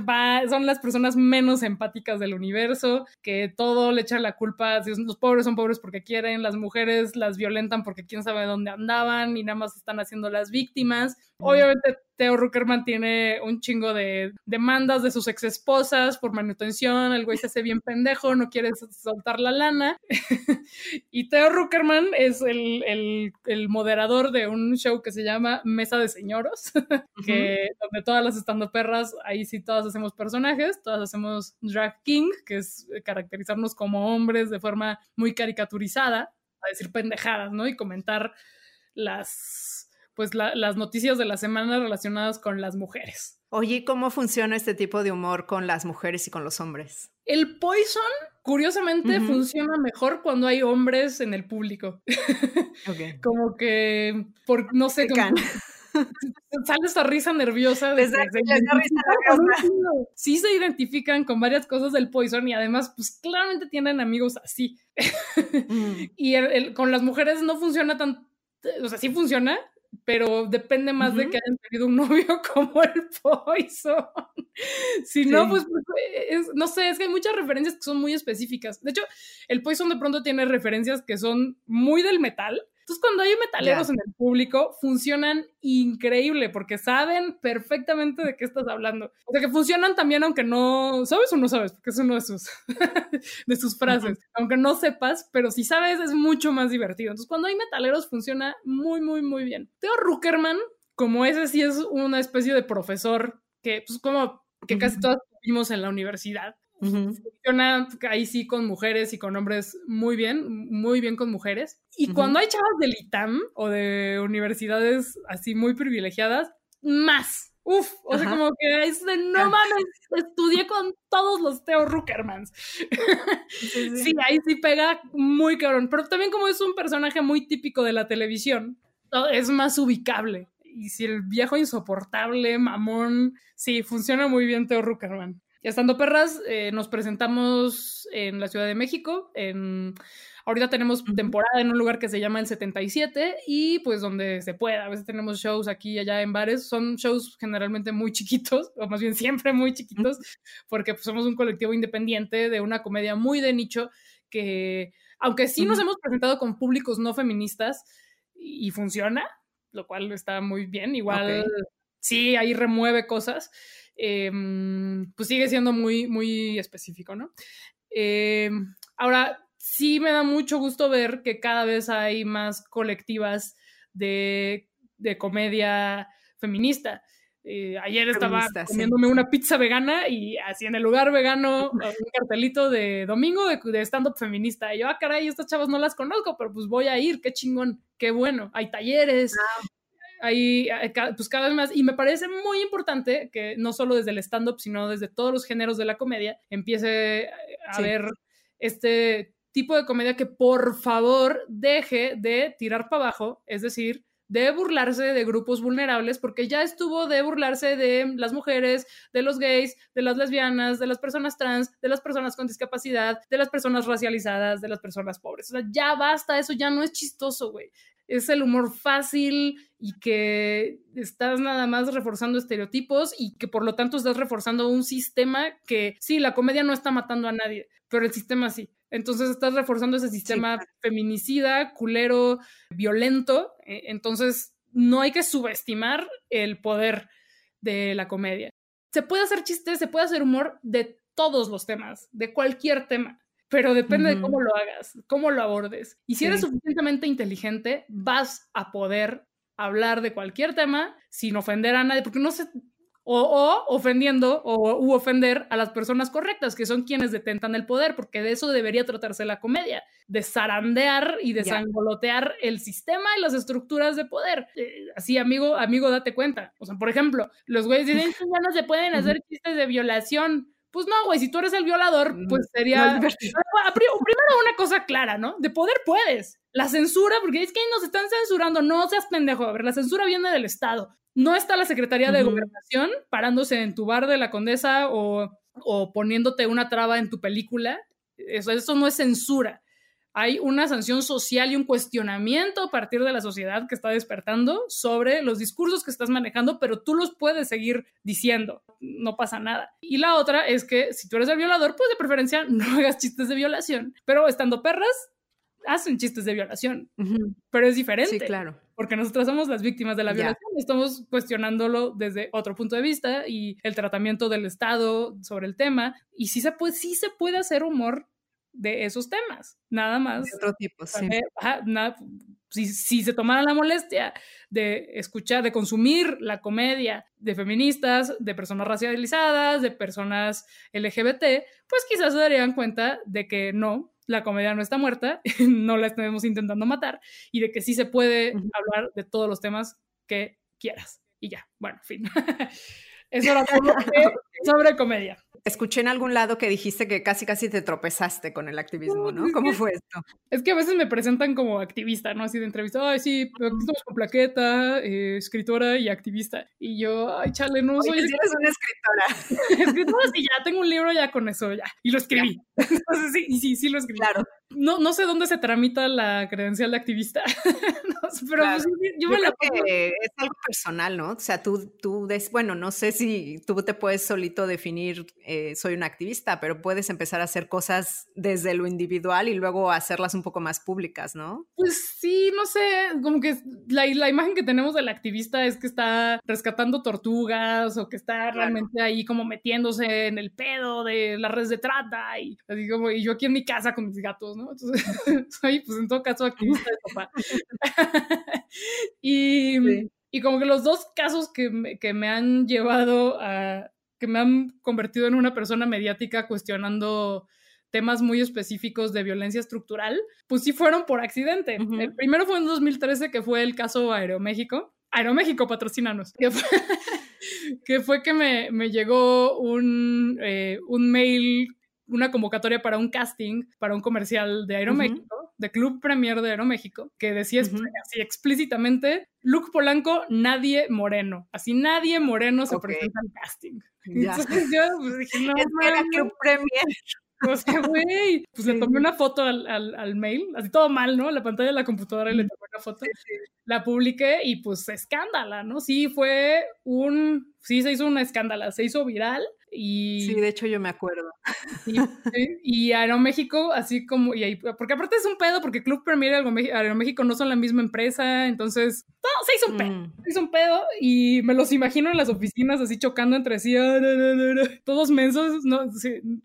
son las personas menos empáticas del universo, que todo le echan la culpa, los pobres son pobres porque quieren, las mujeres las violentan porque quién sabe dónde andaban y nada más están haciendo las víctimas. Obviamente Theo Ruckerman tiene un chingo de demandas de sus ex esposas por manutención, el güey se hace bien pendejo, no quiere soltar la lana. y Theo Ruckerman es el, moderador de un show que se llama Mesa de Señoros, que donde todas las estando perras, ahí sí todas hacemos personajes, todas hacemos drag king, que es caracterizarnos como hombres de forma muy caricaturizada, a decir pendejadas, ¿no? Y comentar las pues las noticias de la semana relacionadas con las mujeres. Oye, ¿cómo funciona este tipo de humor con las mujeres y con los hombres? El Poison, curiosamente, funciona mejor cuando hay hombres en el público. como que, por, no sé, como, sale esa risa nerviosa. De, Sí se identifican con varias cosas del Poison y además, pues claramente tienen amigos así. Mm. y con las mujeres no funciona tan, o sea, sí funciona, pero depende más de que hayan tenido un novio como el Poison. si no, pues, pues no sé, es que hay muchas referencias que son muy específicas. De hecho, el Poison de pronto tiene referencias que son muy del metal, entonces, cuando hay metaleros en el público, funcionan increíble porque saben perfectamente de qué estás hablando. O sea, que funcionan también aunque no sabes o no sabes, porque es uno de sus, de sus frases. Aunque no sepas, pero si sabes, es mucho más divertido. Entonces, cuando hay metaleros, funciona muy, muy, muy bien. Theo Ruckerman, como ese sí es una especie de profesor que, pues, como que casi todos vimos en la universidad Funciona ahí sí con mujeres y con hombres muy bien, muy bien con mujeres. Y cuando hay chavas del ITAM o de universidades así muy privilegiadas, más. Uf, o sea, como que es de no mames, estudié con todos los Theo Ruckermans. Sí, ahí sí pega muy cabrón. Pero también como es un personaje muy típico de la televisión, es más ubicable. Y si el viejo insoportable, mamón, sí, funciona muy bien Theo Ruckerman. Estando Perras, eh, nos presentamos en la Ciudad de México. En, ahorita tenemos temporada en un lugar que se llama el 77 y pues donde se pueda. A veces tenemos shows aquí y allá en bares. Son shows generalmente muy chiquitos, o más bien siempre muy chiquitos, porque pues, somos un colectivo independiente de una comedia muy de nicho que, aunque sí nos hemos presentado con públicos no feministas y, funciona, lo cual está muy bien. Igual, sí, ahí remueve cosas. Em, pues sigue siendo muy, muy específico, ¿no? Em, ahora, sí me da mucho gusto ver que cada vez hay más colectivas de, comedia feminista. Eh, ayer estaba comiéndome una pizza vegana y así en el lugar vegano un cartelito de domingo de, stand-up feminista. Y yo, ah, caray, estas chavas no las conozco, pero pues voy a ir, qué chingón, qué bueno. Hay talleres, ahí, eh, pues cada vez más, y me parece muy importante que no solo desde el stand-up, sino desde todos los géneros de la comedia, empiece eh, a ver este tipo de comedia que por favor deje de tirar para abajo, es decir, de burlarse de grupos vulnerables, porque ya estuvo de burlarse de las mujeres, de los gays, de las lesbianas, de las personas trans, de las personas con discapacidad, de las personas racializadas, de las personas pobres. O sea, ya basta, eso ya no es chistoso, güey es el humor fácil y que estás nada más reforzando estereotipos y que por lo tanto estás reforzando un sistema que sí, la comedia no está matando a nadie, pero el sistema sí. Entonces estás reforzando ese sistema feminicida, culero, violento. E, entonces no hay que subestimar el poder de la comedia. Se puede hacer chistes, se puede hacer humor de todos los temas, de cualquier tema pero depende de cómo lo hagas, cómo lo abordes. Y si eres suficientemente inteligente, vas a poder hablar de cualquier tema sin ofender a nadie, porque no se... O, ofendiendo o u ofender a las personas correctas, que son quienes detentan el poder, porque de eso debería tratarse la comedia, de zarandear y de sangolotear el sistema y las estructuras de poder. Eh, así, amigo, amigo, date cuenta. O sea, por ejemplo, los güeyes dicen que ya no se pueden hacer chistes de violación Pues no, güey, si tú eres el violador, mm, pues sería... primero una cosa clara, ¿no? De poder puedes. La censura, porque es que nos están censurando, no seas pendejo. A ver, la censura viene del Estado. No está la Secretaría de Gobernación parándose en tu bar de la Condesa o, o poniéndote una traba en tu película. Eso, eso no es censura hay una sanción social y un cuestionamiento a partir de la sociedad que está despertando sobre los discursos que estás manejando, pero tú los puedes seguir diciendo, no pasa nada. Y la otra es que si tú eres el violador, pues de preferencia no hagas chistes de violación, pero estando perras, hacen chistes de violación, pero es diferente. Sí, claro. Porque nosotros somos las víctimas de la violación, estamos cuestionándolo desde otro punto de vista y el tratamiento del Estado sobre el tema. Y sí se puede, sí se puede hacer humor de esos temas, nada más. De otro tipo, sí. si, si, se tomaran la molestia de escuchar, de consumir la comedia de feministas, de personas racializadas, de personas LGBT, pues quizás se darían cuenta de que no, la comedia no está muerta, no la estemos intentando matar y de que sí se puede hablar de todos los temas que quieras. Y ya, bueno, fin. Eso era todo sobre comedia. Escuché en algún lado que dijiste que casi casi te tropezaste con el activismo, ¿no? ¿Cómo fue esto? Es que a veces me presentan como activista, ¿no? Así de entrevista, ay, sí, estamos con plaqueta, eh, escritora y activista. Y yo, ay, chale, no soy... Oye, eres una escritora. escritora, sí, ya tengo un libro ya con eso, ya. Y lo escribí. Entonces, sí, sí, sí lo escribí. Claro. No, no sé dónde se tramita la credencial de activista, pero pues, yo, me la pongo. es algo personal, ¿no? O sea, tú, tú des, bueno, no sé si tú te puedes solito definir, eh, soy un activista, pero puedes empezar a hacer cosas desde lo individual y luego hacerlas un poco más públicas, ¿no? Pues sí, no sé, como que la, la imagen que tenemos del activista es que está rescatando tortugas o que está realmente ahí como metiéndose en el pedo de las redes de trata y así como, y yo aquí en mi casa con mis gatos, ¿no? Entonces, soy, pues en todo caso, activista de papá. y, y, como que los dos casos que me, que me han llevado a, que me han convertido en una persona mediática cuestionando temas muy específicos de violencia estructural, pues sí fueron por accidente. El primero fue en 2013, que fue el caso Aeroméxico. Aeroméxico, patrocínanos. Que fue que, fue que me, me llegó un, eh, un mail una convocatoria para un casting para un comercial de Aeroméxico, de Club Premier de Aeroméxico, que decía así explícitamente, Luke Polanco, nadie moreno. Así nadie moreno se presenta al casting. Entonces yo pues, dije, no, es era Club Premier. O sea, güey, pues le tomé una foto al, al, al, mail, así todo mal, ¿no? La pantalla de la computadora y le tomé una foto. La publiqué y pues escándala, ¿no? Sí, fue un, sí se hizo una escándala, se hizo viral y, sí, de hecho yo me acuerdo. Y, Aeroméxico, así como, y ahí, porque aparte es un pedo, porque Club Premier y Aeroméxico no son la misma empresa, entonces, todo se hizo un pedo, mm. se hizo un pedo, y me los imagino en las oficinas así chocando entre sí, ah, todos mensos, ¿no?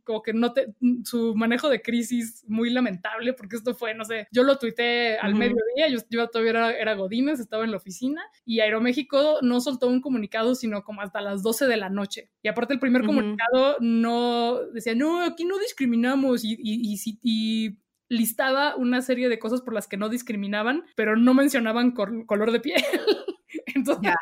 como que no te, su manejo de crisis muy lamentable, porque esto fue, no sé, yo lo tuité al mediodía, yo, yo todavía era, era Godínez, estaba en la oficina, y Aeroméxico no soltó un comunicado, sino como hasta las 12 de la noche, y aparte el primer comunicado no decía, no, aquí no discriminamos y, y, y, listaba una serie de cosas por las que no discriminaban, pero no mencionaban color de piel. Entonces,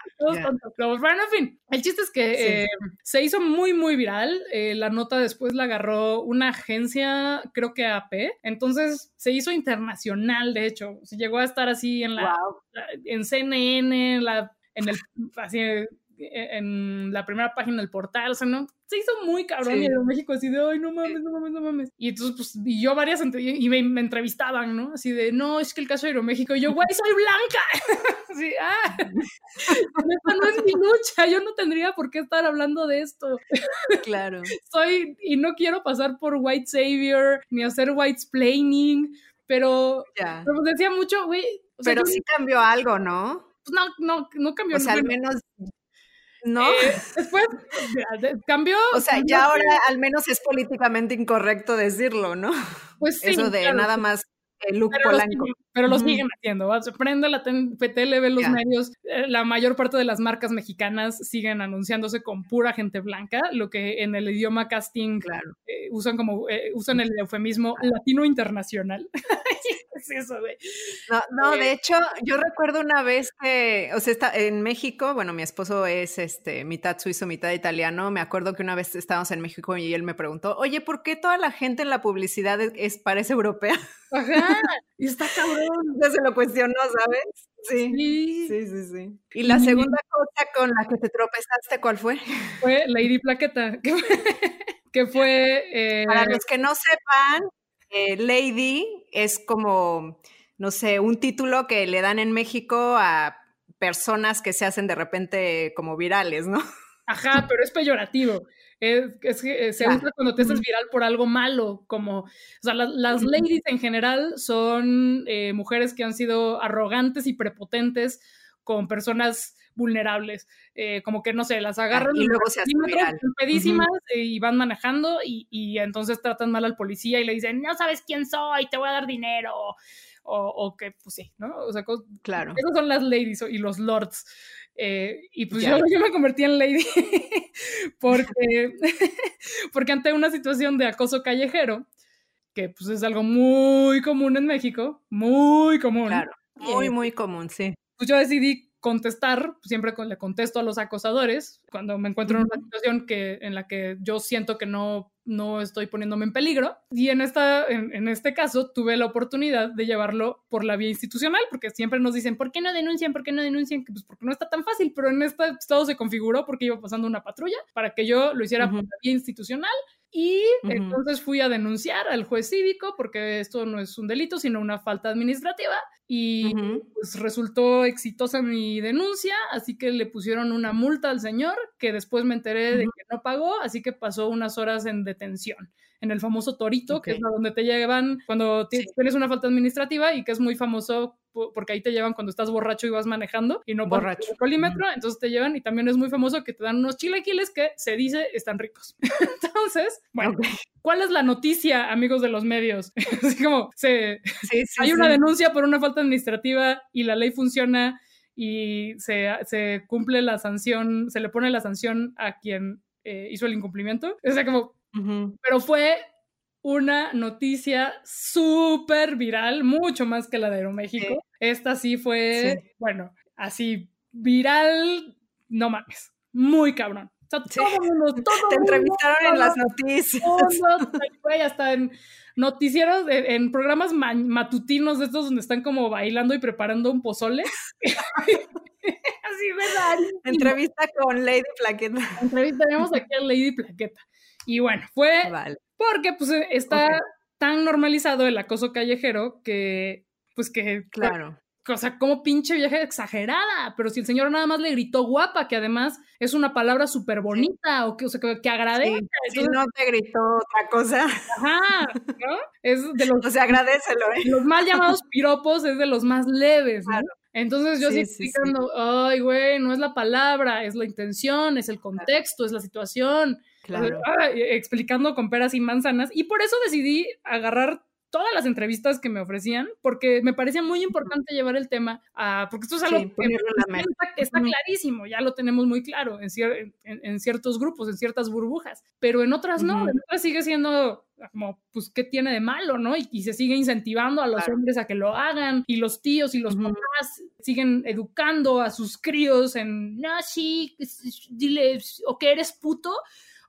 bueno, en fin, el chiste es que eh, se hizo muy, muy viral. Eh, la nota después la agarró una agencia, creo que AP. Entonces, se hizo internacional, de hecho. Se llegó a estar así en la, en CNN, la, en el, así, e-, en la primera página del portal, o sea, ¿no? Se hizo muy cabrón y en México así de, ay, no mames, no mames, no mames. Y entonces, pues, y yo varias, y me, me, entrevistaban, ¿no? Así de, no, es que el caso de Aeroméxico, y yo, güey, soy blanca. así, ah, esta no es mi lucha, yo no tendría por qué estar hablando de esto. Claro. soy, y no quiero pasar por white savior, ni hacer white splaining, pero, ya. pero pues, decía mucho, güey. pero sí cambió algo, ¿no? Pues no, no, no cambió. O sea, al menos ¿no? Eh, después cambió. O sea, ya ahora al menos es políticamente incorrecto decirlo, ¿no? Pues sí. Eso de nada más el look pero Polanco. Lo pero lo siguen haciendo. Se prende la tele, ve los medios. Eh, la mayor parte de las marcas mexicanas siguen anunciándose con pura gente blanca, lo que en el idioma casting claro. Eh, usan como usan el eufemismo latino internacional. es eso, güey? No, no, de hecho, yo recuerdo una vez que, o sea, está, en México, bueno, mi esposo es este, mitad suizo, mitad italiano. Me acuerdo que una vez estábamos en México y él me preguntó, oye, ¿por qué toda la gente en la publicidad es, parece europea? Ajá, y está cabrón. Ya se lo cuestionó, ¿sabes? Sí, sí, sí, sí. Y la segunda cosa con la que te tropezaste, ¿cuál fue? Fue Lady Plaqueta, que fue... Eh, Para los que no sepan, eh, Lady es como, no sé, un título que le dan en México a personas que se hacen de repente como virales, ¿no? Ajá, pero es peyorativo. Es, eh, se usa cuando te haces viral por algo malo, como, o sea, las, ladies en general son eh, mujeres que han sido arrogantes y prepotentes con personas vulnerables, eh, como que no sé, las agarran y luego se pedísimas y van manejando y, y, entonces tratan mal al policía y le dicen, no sabes quién soy, te voy a dar dinero. O, o que, pues sí, ¿no? O sea, claro. esas son las ladies y los lords. Eh, y pues yo, yo, me convertí en lady porque, porque ante una situación de acoso callejero, que pues es algo muy común en México, muy común. Claro, muy, muy común, sí. Pues yo decidí contestar, siempre le contesto a los acosadores cuando me encuentro en una situación que, en la que yo siento que no, no estoy poniéndome en peligro. Y en, esta, en, este caso tuve la oportunidad de llevarlo por la vía institucional, porque siempre nos dicen, ¿por qué no denuncian? ¿Por qué no denuncian? Pues porque no está tan fácil, pero en este estado se configuró porque iba pasando una patrulla para que yo lo hiciera por la vía institucional y entonces fui a denunciar al juez cívico porque esto no es un delito, sino una falta administrativa. Y pues resultó exitosa mi denuncia, así que le pusieron una multa al señor, que después me enteré de que no pagó, así que pasó unas horas en detención en el famoso Torito, que es donde te llevan cuando tienes una falta administrativa y que es muy famoso porque ahí te llevan cuando estás borracho y vas manejando y no borracho. el colímetro, entonces te llevan y también es muy famoso que te dan unos chilequiles que se dice están ricos. entonces, bueno, ¿cuál es la noticia, amigos de los medios? Así como, se, hay una denuncia por una falta administrativa y la ley funciona y se, se cumple la sanción, se le pone la sanción a quien eh, hizo el incumplimiento. O sea, como, pero fue una noticia súper viral, mucho más que la de Aeroméxico. Esta sí fue, bueno, así viral, no mames, muy cabrón. todo mundo, todo Te entrevistaron en las noticias. hasta en noticieros, en, programas matutinos de estos donde están como bailando y preparando un pozole. Así, ¿verdad? Entrevista con Lady Plaqueta. Entrevistaremos aquí a Lady Plaqueta. Y bueno, fue porque pues e, está tan normalizado el acoso callejero que, pues que... Claro. O sea, como pinche viaje exagerada, pero si el señor nada más le gritó guapa, que además es una palabra súper bonita, o que, o sea, que, agradece. si no te gritó otra cosa. Ajá, ¿no? Es de los... O sea, agradecelo, ¿eh? Los mal llamados piropos es de los más leves, ¿no? Entonces yo sí, explicando, ay, güey, no es la palabra, es la intención, es el contexto, es la situación. Claro. explicando con peras y manzanas. Y por eso decidí agarrar todas las entrevistas que me ofrecían, porque me parecía muy importante llevar el tema a, porque esto es algo que, está, clarísimo, ya lo tenemos muy claro en, en, ciertos grupos, en ciertas burbujas, pero en otras no, en otras sigue siendo como, pues, ¿qué tiene de malo, no? Y, se sigue incentivando a los hombres a que lo hagan, y los tíos y los papás siguen educando a sus críos en, no, sí, dile, o que eres puto,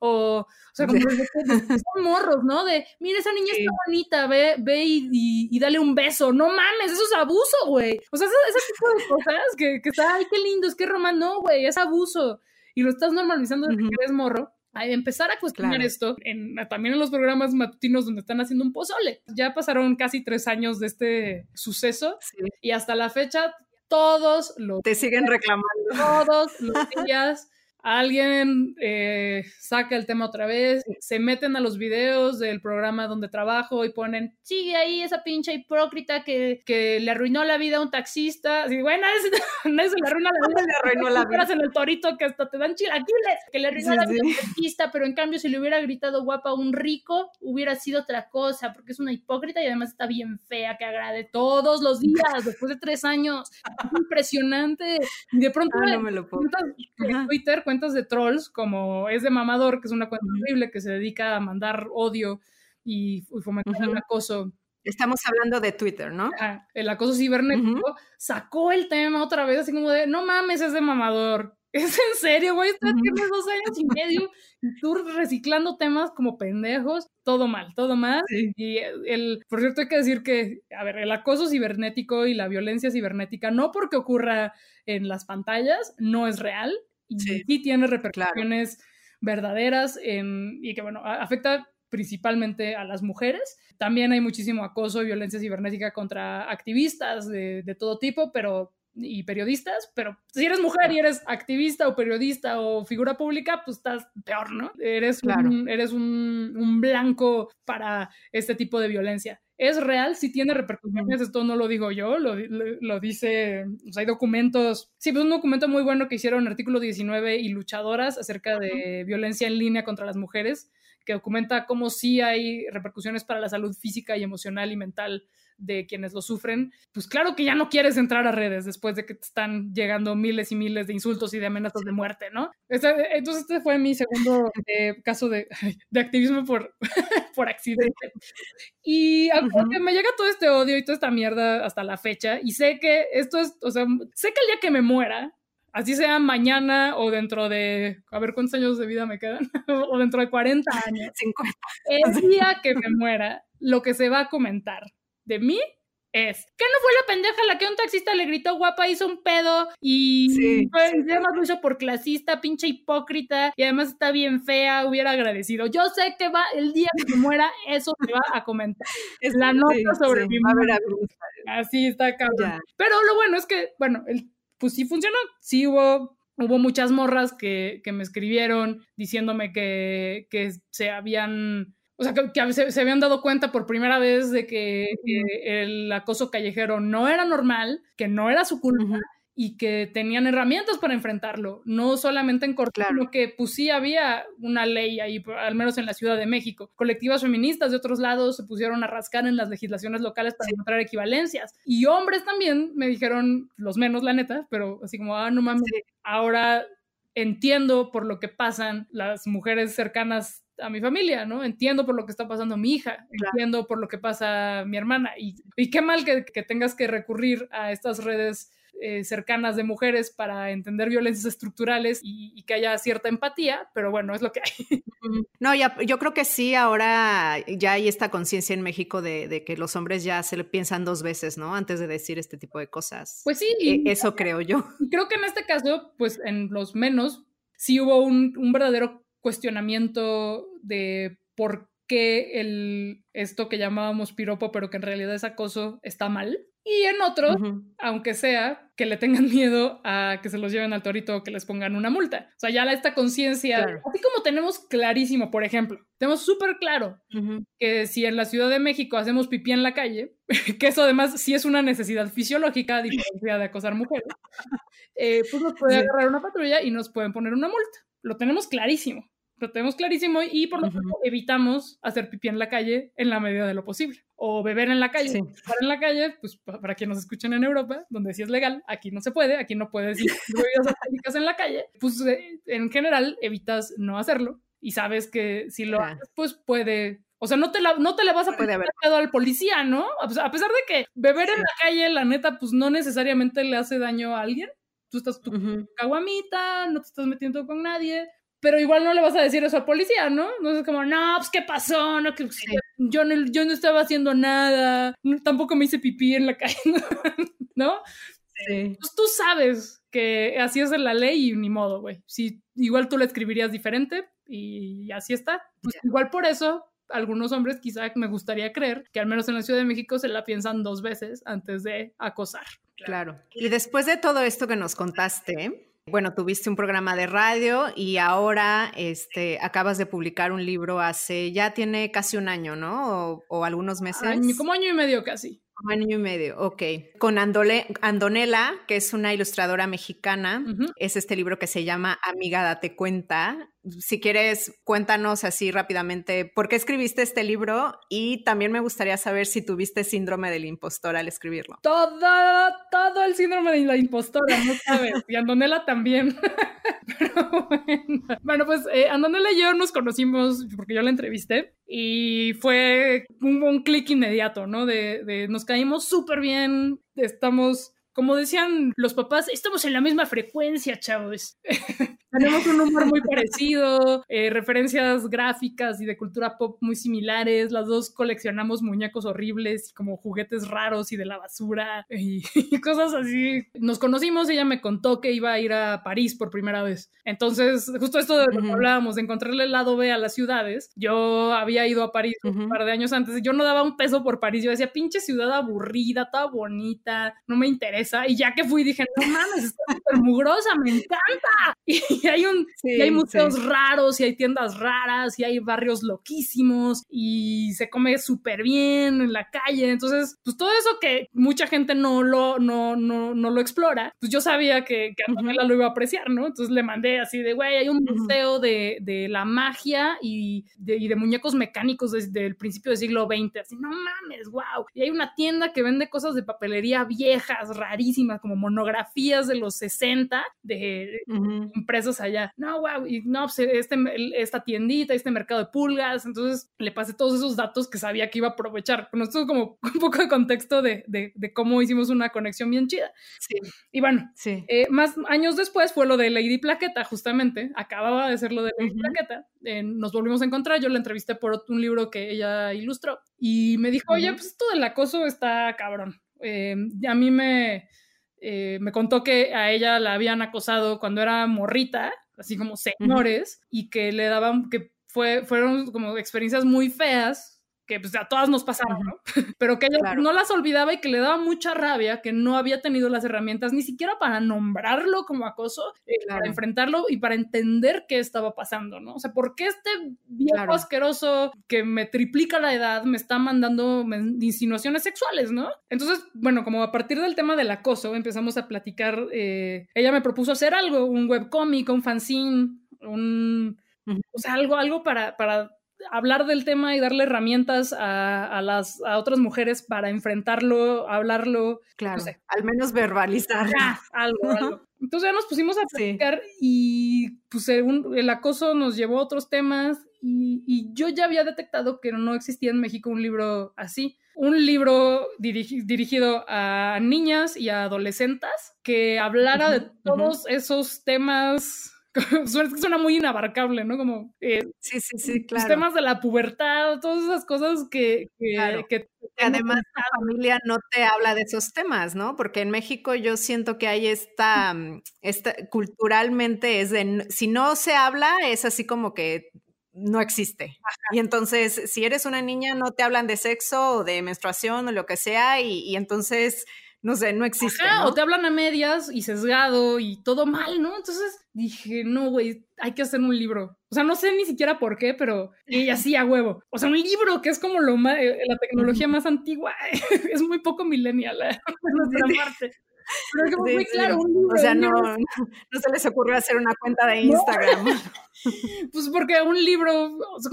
o, o sea, como son morros, ¿no? De, mira, esa niña está bonita, ve, ve y, dale un beso. No mames, eso es abuso, güey. O sea, ese, tipo de cosas que, que está, ay, qué lindo, es que román, no, güey, es abuso. Y lo estás normalizando desde que eres morro. A empezar a cuestionar esto en, también en los programas matutinos donde están haciendo un pozole. Ya pasaron casi tres años de este suceso y hasta la fecha todos los... Te siguen reclamando. Todos los días alguien eh, saca el tema otra vez, se meten a los videos del programa donde trabajo y ponen, sigue ahí esa pinche hipócrita que, que le arruinó la vida a un taxista. Y bueno, nadie se le arruina la vida. le arruinó la vida. en el torito que hasta te dan chilaquiles, que le arruinó la vida a un taxista, pero en cambio si le hubiera gritado guapa a un rico, hubiera sido otra cosa, porque es una hipócrita y además está bien fea, que agrade todos los días, después de tres años. impresionante. Y de pronto ah, no me lo puedo. Twitter, cuentas de trolls, como es de Mamador, que es una cuenta horrible que se dedica a mandar odio y, fomentar el acoso Estamos hablando de Twitter, ¿no? el acoso cibernético sacó el tema otra vez, así como de, no mames, es de mamador. ¿Es en serio, güey? Estás tienes dos años y medio y tú reciclando temas como pendejos. Todo mal, todo mal. Y el, por cierto, hay que decir que, a ver, el acoso cibernético y la violencia cibernética, no porque ocurra en las pantallas, no es real y sí, tiene repercusiones verdaderas en, y que, bueno, afecta principalmente a las mujeres. También hay muchísimo acoso y violencia cibernética contra activistas de, de todo tipo, pero y periodistas, pero si eres mujer y eres activista o periodista o figura pública, pues estás peor, ¿no? Eres, un, eres un, blanco para este tipo de violencia. Es real, sí tiene repercusiones, esto no lo digo yo, lo, lo, dice, o sea, hay documentos, sí, pues un documento muy bueno que hicieron artículo 19 y luchadoras acerca de violencia en línea contra las mujeres, que documenta cómo sí hay repercusiones para la salud física y emocional y mental de quienes lo sufren, pues claro que ya no quieres entrar a redes después de que te están llegando miles y miles de insultos y de amenazas de muerte, ¿no? entonces este fue mi segundo eh, caso de, de, activismo por, por accidente. Y me llega todo este odio y toda esta mierda hasta la fecha, y sé que esto es, o sea, sé que el día que me muera, así sea mañana o dentro de, a ver cuántos años de vida me quedan, o dentro de 40 años, 50. el día que me muera, lo que se va a comentar de mí es que no fue la pendeja la que un taxista le gritó guapa, hizo un pedo y sí, además lo hizo por clasista, pinche hipócrita y además está bien fea, hubiera agradecido. Yo sé que va el día que muera, eso se va a comentar. Es la nota sobre mi madre. Así está cabrón. Pero lo bueno es que, bueno, el, pues sí funcionó. Sí hubo hubo muchas morras que, que me escribieron diciéndome que, que se habían o sea, que, se, habían dado cuenta por primera vez de que, el acoso callejero no era normal, que no era su culpa. Y que tenían herramientas para enfrentarlo, no solamente en Cortés, sino que pues sí había una ley ahí, al menos en la Ciudad de México. Colectivas feministas de otros lados se pusieron a rascar en las legislaciones locales para encontrar equivalencias. Y hombres también me dijeron, los menos la neta, pero así como, ah, no mames, ahora entiendo por lo que pasan las mujeres cercanas a mi familia, ¿no? Entiendo por lo que está pasando mi hija, entiendo por lo que pasa mi hermana. Y, y qué mal que, tengas que recurrir a estas redes eh, cercanas de mujeres para entender violencias estructurales y, que haya cierta empatía, pero bueno, es lo que hay. No, ya, yo creo que sí, ahora ya hay esta conciencia en México de, que los hombres ya se le piensan dos veces, ¿no? Antes de decir este tipo de cosas. Pues sí. E, eso creo yo. Creo que en este caso, pues en los menos, sí hubo un, un verdadero cuestionamiento de por qué el, esto que llamábamos piropo, pero que en realidad es acoso, está mal. Y en otros, aunque sea, que le tengan miedo a que se los lleven al torito o que les pongan una multa. O sea, ya esta conciencia, así como tenemos clarísimo, por ejemplo, tenemos súper claro que si en la Ciudad de México hacemos pipí en la calle, que eso además sí es una necesidad fisiológica, a diferencia de acosar mujeres, eh, pues nos puede agarrar una patrulla y nos pueden poner una multa. Lo tenemos clarísimo lo tenemos clarísimo y por lo tanto evitamos hacer pipí en la calle en la medida de lo posible. O beber en la calle. Sí. en la calle, pues para quienes nos escuchen en Europa, donde sí es legal, aquí no se puede, aquí no puedes ir bebidas alcohólicas en la calle, pues eh, en general evitas no hacerlo y sabes que si lo haces, pues puede o sea, no te la, no te la vas a pedir al policía, ¿no? A pesar de que beber en la calle, la neta, pues no necesariamente le hace daño a alguien. Tú estás tu caguamita, no te estás metiendo con nadie, pero igual no le vas a decir eso al policía, ¿no? No es como, no, pues qué pasó, no, que yo, no, yo no estaba haciendo nada, tampoco me hice pipí en la calle, ¿no? Sí. Pues tú sabes que así es la ley y ni modo, güey. Si igual tú la escribirías diferente y así está, pues igual por eso algunos hombres quizá me gustaría creer que al menos en la Ciudad de México se la piensan dos veces antes de acosar. Claro. Y después de todo esto que nos contaste, bueno, tuviste un programa de radio y ahora este, acabas de publicar un libro hace, ya tiene casi un año, ¿no? O, algunos meses. como año y medio casi. Año y medio, ok. Con Andole, Andonela, que es una ilustradora mexicana, es este libro que se llama Amiga, date cuenta si quieres, cuéntanos así rápidamente por qué escribiste este libro y también me gustaría saber si tuviste síndrome del impostor al escribirlo. Todo, todo el síndrome de la impostora, no sabes. Y Andonela también. bueno. pues eh, Andonela y yo nos conocimos porque yo la entrevisté y fue un, un clic inmediato, ¿no? De, de nos caímos súper bien, estamos como decían los papás, estamos en la misma frecuencia, chavos. Tenemos un humor muy parecido, eh, referencias gráficas y de cultura pop muy similares. Las dos coleccionamos muñecos horribles y como juguetes raros y de la basura y, cosas así. Nos conocimos, ella me contó que iba a ir a París por primera vez. Entonces, justo esto de lo que hablábamos, de encontrarle el lado B a las ciudades. Yo había ido a París un par de años antes y yo no daba un peso por París. Yo decía, pinche ciudad aburrida, toda bonita, no me interesa. Y ya que fui dije, no mames, está súper mugrosa, me encanta. Y y hay, un, hay museos raros y hay tiendas raras y hay barrios loquísimos y se come súper bien en la calle. Entonces, pues todo eso que mucha gente no lo, no, no, no lo explora, pues yo sabía que, que Antonella lo iba a apreciar, ¿no? Entonces le mandé así de, güey, hay un museo de, de la magia y de, y de, muñecos mecánicos desde el principio del siglo XX. Así, no mames, wow. Y hay una tienda que vende cosas de papelería viejas, rarísimas, como monografías de los 60 de impresos allá. No, wow, y no, pues este, esta tiendita, este mercado de pulgas. Entonces le pasé todos esos datos que sabía que iba a aprovechar. Bueno, esto es como un poco de contexto de, de, cómo hicimos una conexión bien chida. Sí. Y bueno, sí. Eh, más años después fue lo de Lady Plaqueta, justamente. Acababa de ser lo de Lady Plaqueta. Eh, nos volvimos a encontrar. Yo la entrevisté por un libro que ella ilustró y me dijo, oye, pues esto del acoso está cabrón. Eh, a mí me eh, me contó que a ella la habían acosado cuando era morrita, así como señores, y que le daban, que fue, fueron como experiencias muy feas que pues a todas nos pasaron, ¿no? Pero que ella no las olvidaba y que le daba mucha rabia que no había tenido las herramientas ni siquiera para nombrarlo como acoso, eh, para enfrentarlo y para entender qué estaba pasando, ¿no? O sea, ¿por qué este viejo asqueroso que me triplica la edad me está mandando insinuaciones sexuales, ¿no? Entonces, bueno, como a partir del tema del acoso empezamos a platicar, eh, ella me propuso hacer algo, un webcómic, un fanzine, un... O sea, algo, algo para, para hablar del tema y darle herramientas a, las a otras mujeres para enfrentarlo, hablarlo. Claro, al menos verbalizar. algo, Entonces ya nos pusimos a platicar y pues el acoso nos llevó a otros temas y, yo ya había detectado que no existía en México un libro así. Un libro dirigido a niñas y a adolescentes que hablara de todos esos temas suena muy inabarcable, ¿no? Como eh, sí, sí, sí, claro. Los temas de la pubertad, todas esas cosas que, que, además la familia no te habla de esos temas, ¿no? Porque en México yo siento que hay esta, mm, esta culturalmente es de, si no se habla, es así como que no existe. Y entonces, si eres una niña, no te hablan de sexo o de menstruación o lo que sea, y, y entonces no sé, no existe. O te hablan a medias y sesgado y todo mal, ¿no? Entonces dije, no, güey, hay que hacer un libro. O sea, no sé ni siquiera por qué, pero y así a huevo. O sea, un libro que es como lo más, eh, la tecnología más antigua, es muy poco millennial, ¿eh? nuestra parte. Pero es muy claro, o sea, no, no, se les ocurrió hacer una cuenta de Instagram. pues porque un libro, o sea,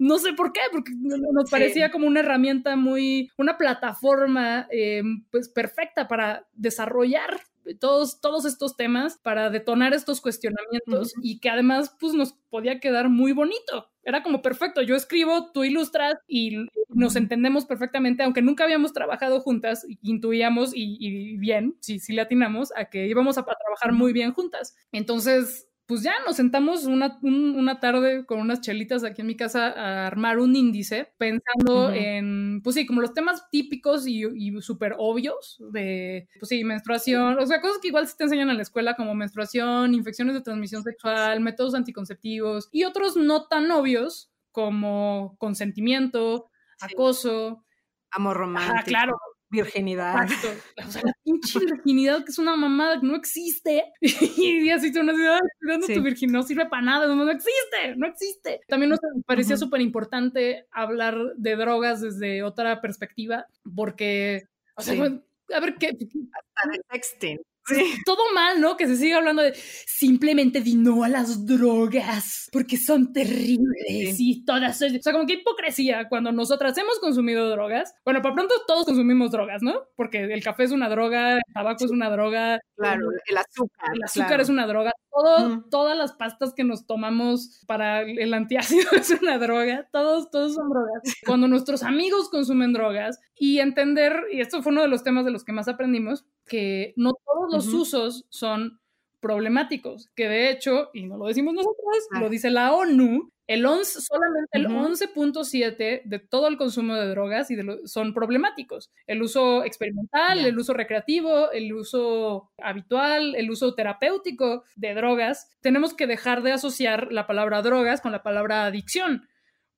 no, sé por qué, porque nos parecía como una herramienta muy, una plataforma eh, pues perfecta para desarrollar todos, todos estos temas, para detonar estos cuestionamientos y que además pues nos podía quedar muy bonito. Era como perfecto, yo escribo, tú ilustras y nos entendemos perfectamente, aunque nunca habíamos trabajado juntas, intuíamos y, bien, si sí, sí le atinamos a que íbamos a trabajar muy bien juntas. Entonces, pues ya nos sentamos una, una, tarde con unas chelitas aquí en mi casa a armar un índice pensando en, pues sí, como los temas típicos y, y súper obvios de, pues sí, menstruación, o sea, cosas que igual se te enseñan en la escuela como menstruación, infecciones de transmisión sexual, métodos anticonceptivos y otros no tan obvios como consentimiento, acoso. Amor romántico. Ah, claro, virginidad. O sea, la pinche virginidad que es una mamada que no existe. y así tú no cuidando tu virginidad, no sirve para nada, no, existe, no existe. También nos parecía súper importante hablar de drogas desde otra perspectiva, porque, o sea, a ver qué. Hasta de sexting. Todo mal, ¿no? Que se siga hablando de simplemente di no a las drogas porque son terribles y todas. O sea, como que hipocresía cuando nosotras hemos consumido drogas. Bueno, para pronto todos consumimos drogas, ¿no? Porque el café es una droga, el tabaco es una droga. Claro, el azúcar. El azúcar es una droga. Todo, Todas las pastas que nos tomamos para el antiácido es una droga. Todos, todos son drogas. Cuando nuestros amigos consumen drogas y entender, y esto fue uno de los temas de los que más aprendimos, que no todos los usos son problemáticos, que de hecho, y no lo decimos nosotros, lo dice la ONU, el 11, solamente el 11.7 de todo el consumo de drogas y son problemáticos. El uso experimental, el uso recreativo, el uso habitual, el uso terapéutico de drogas. Tenemos que dejar de asociar la palabra drogas con la palabra adicción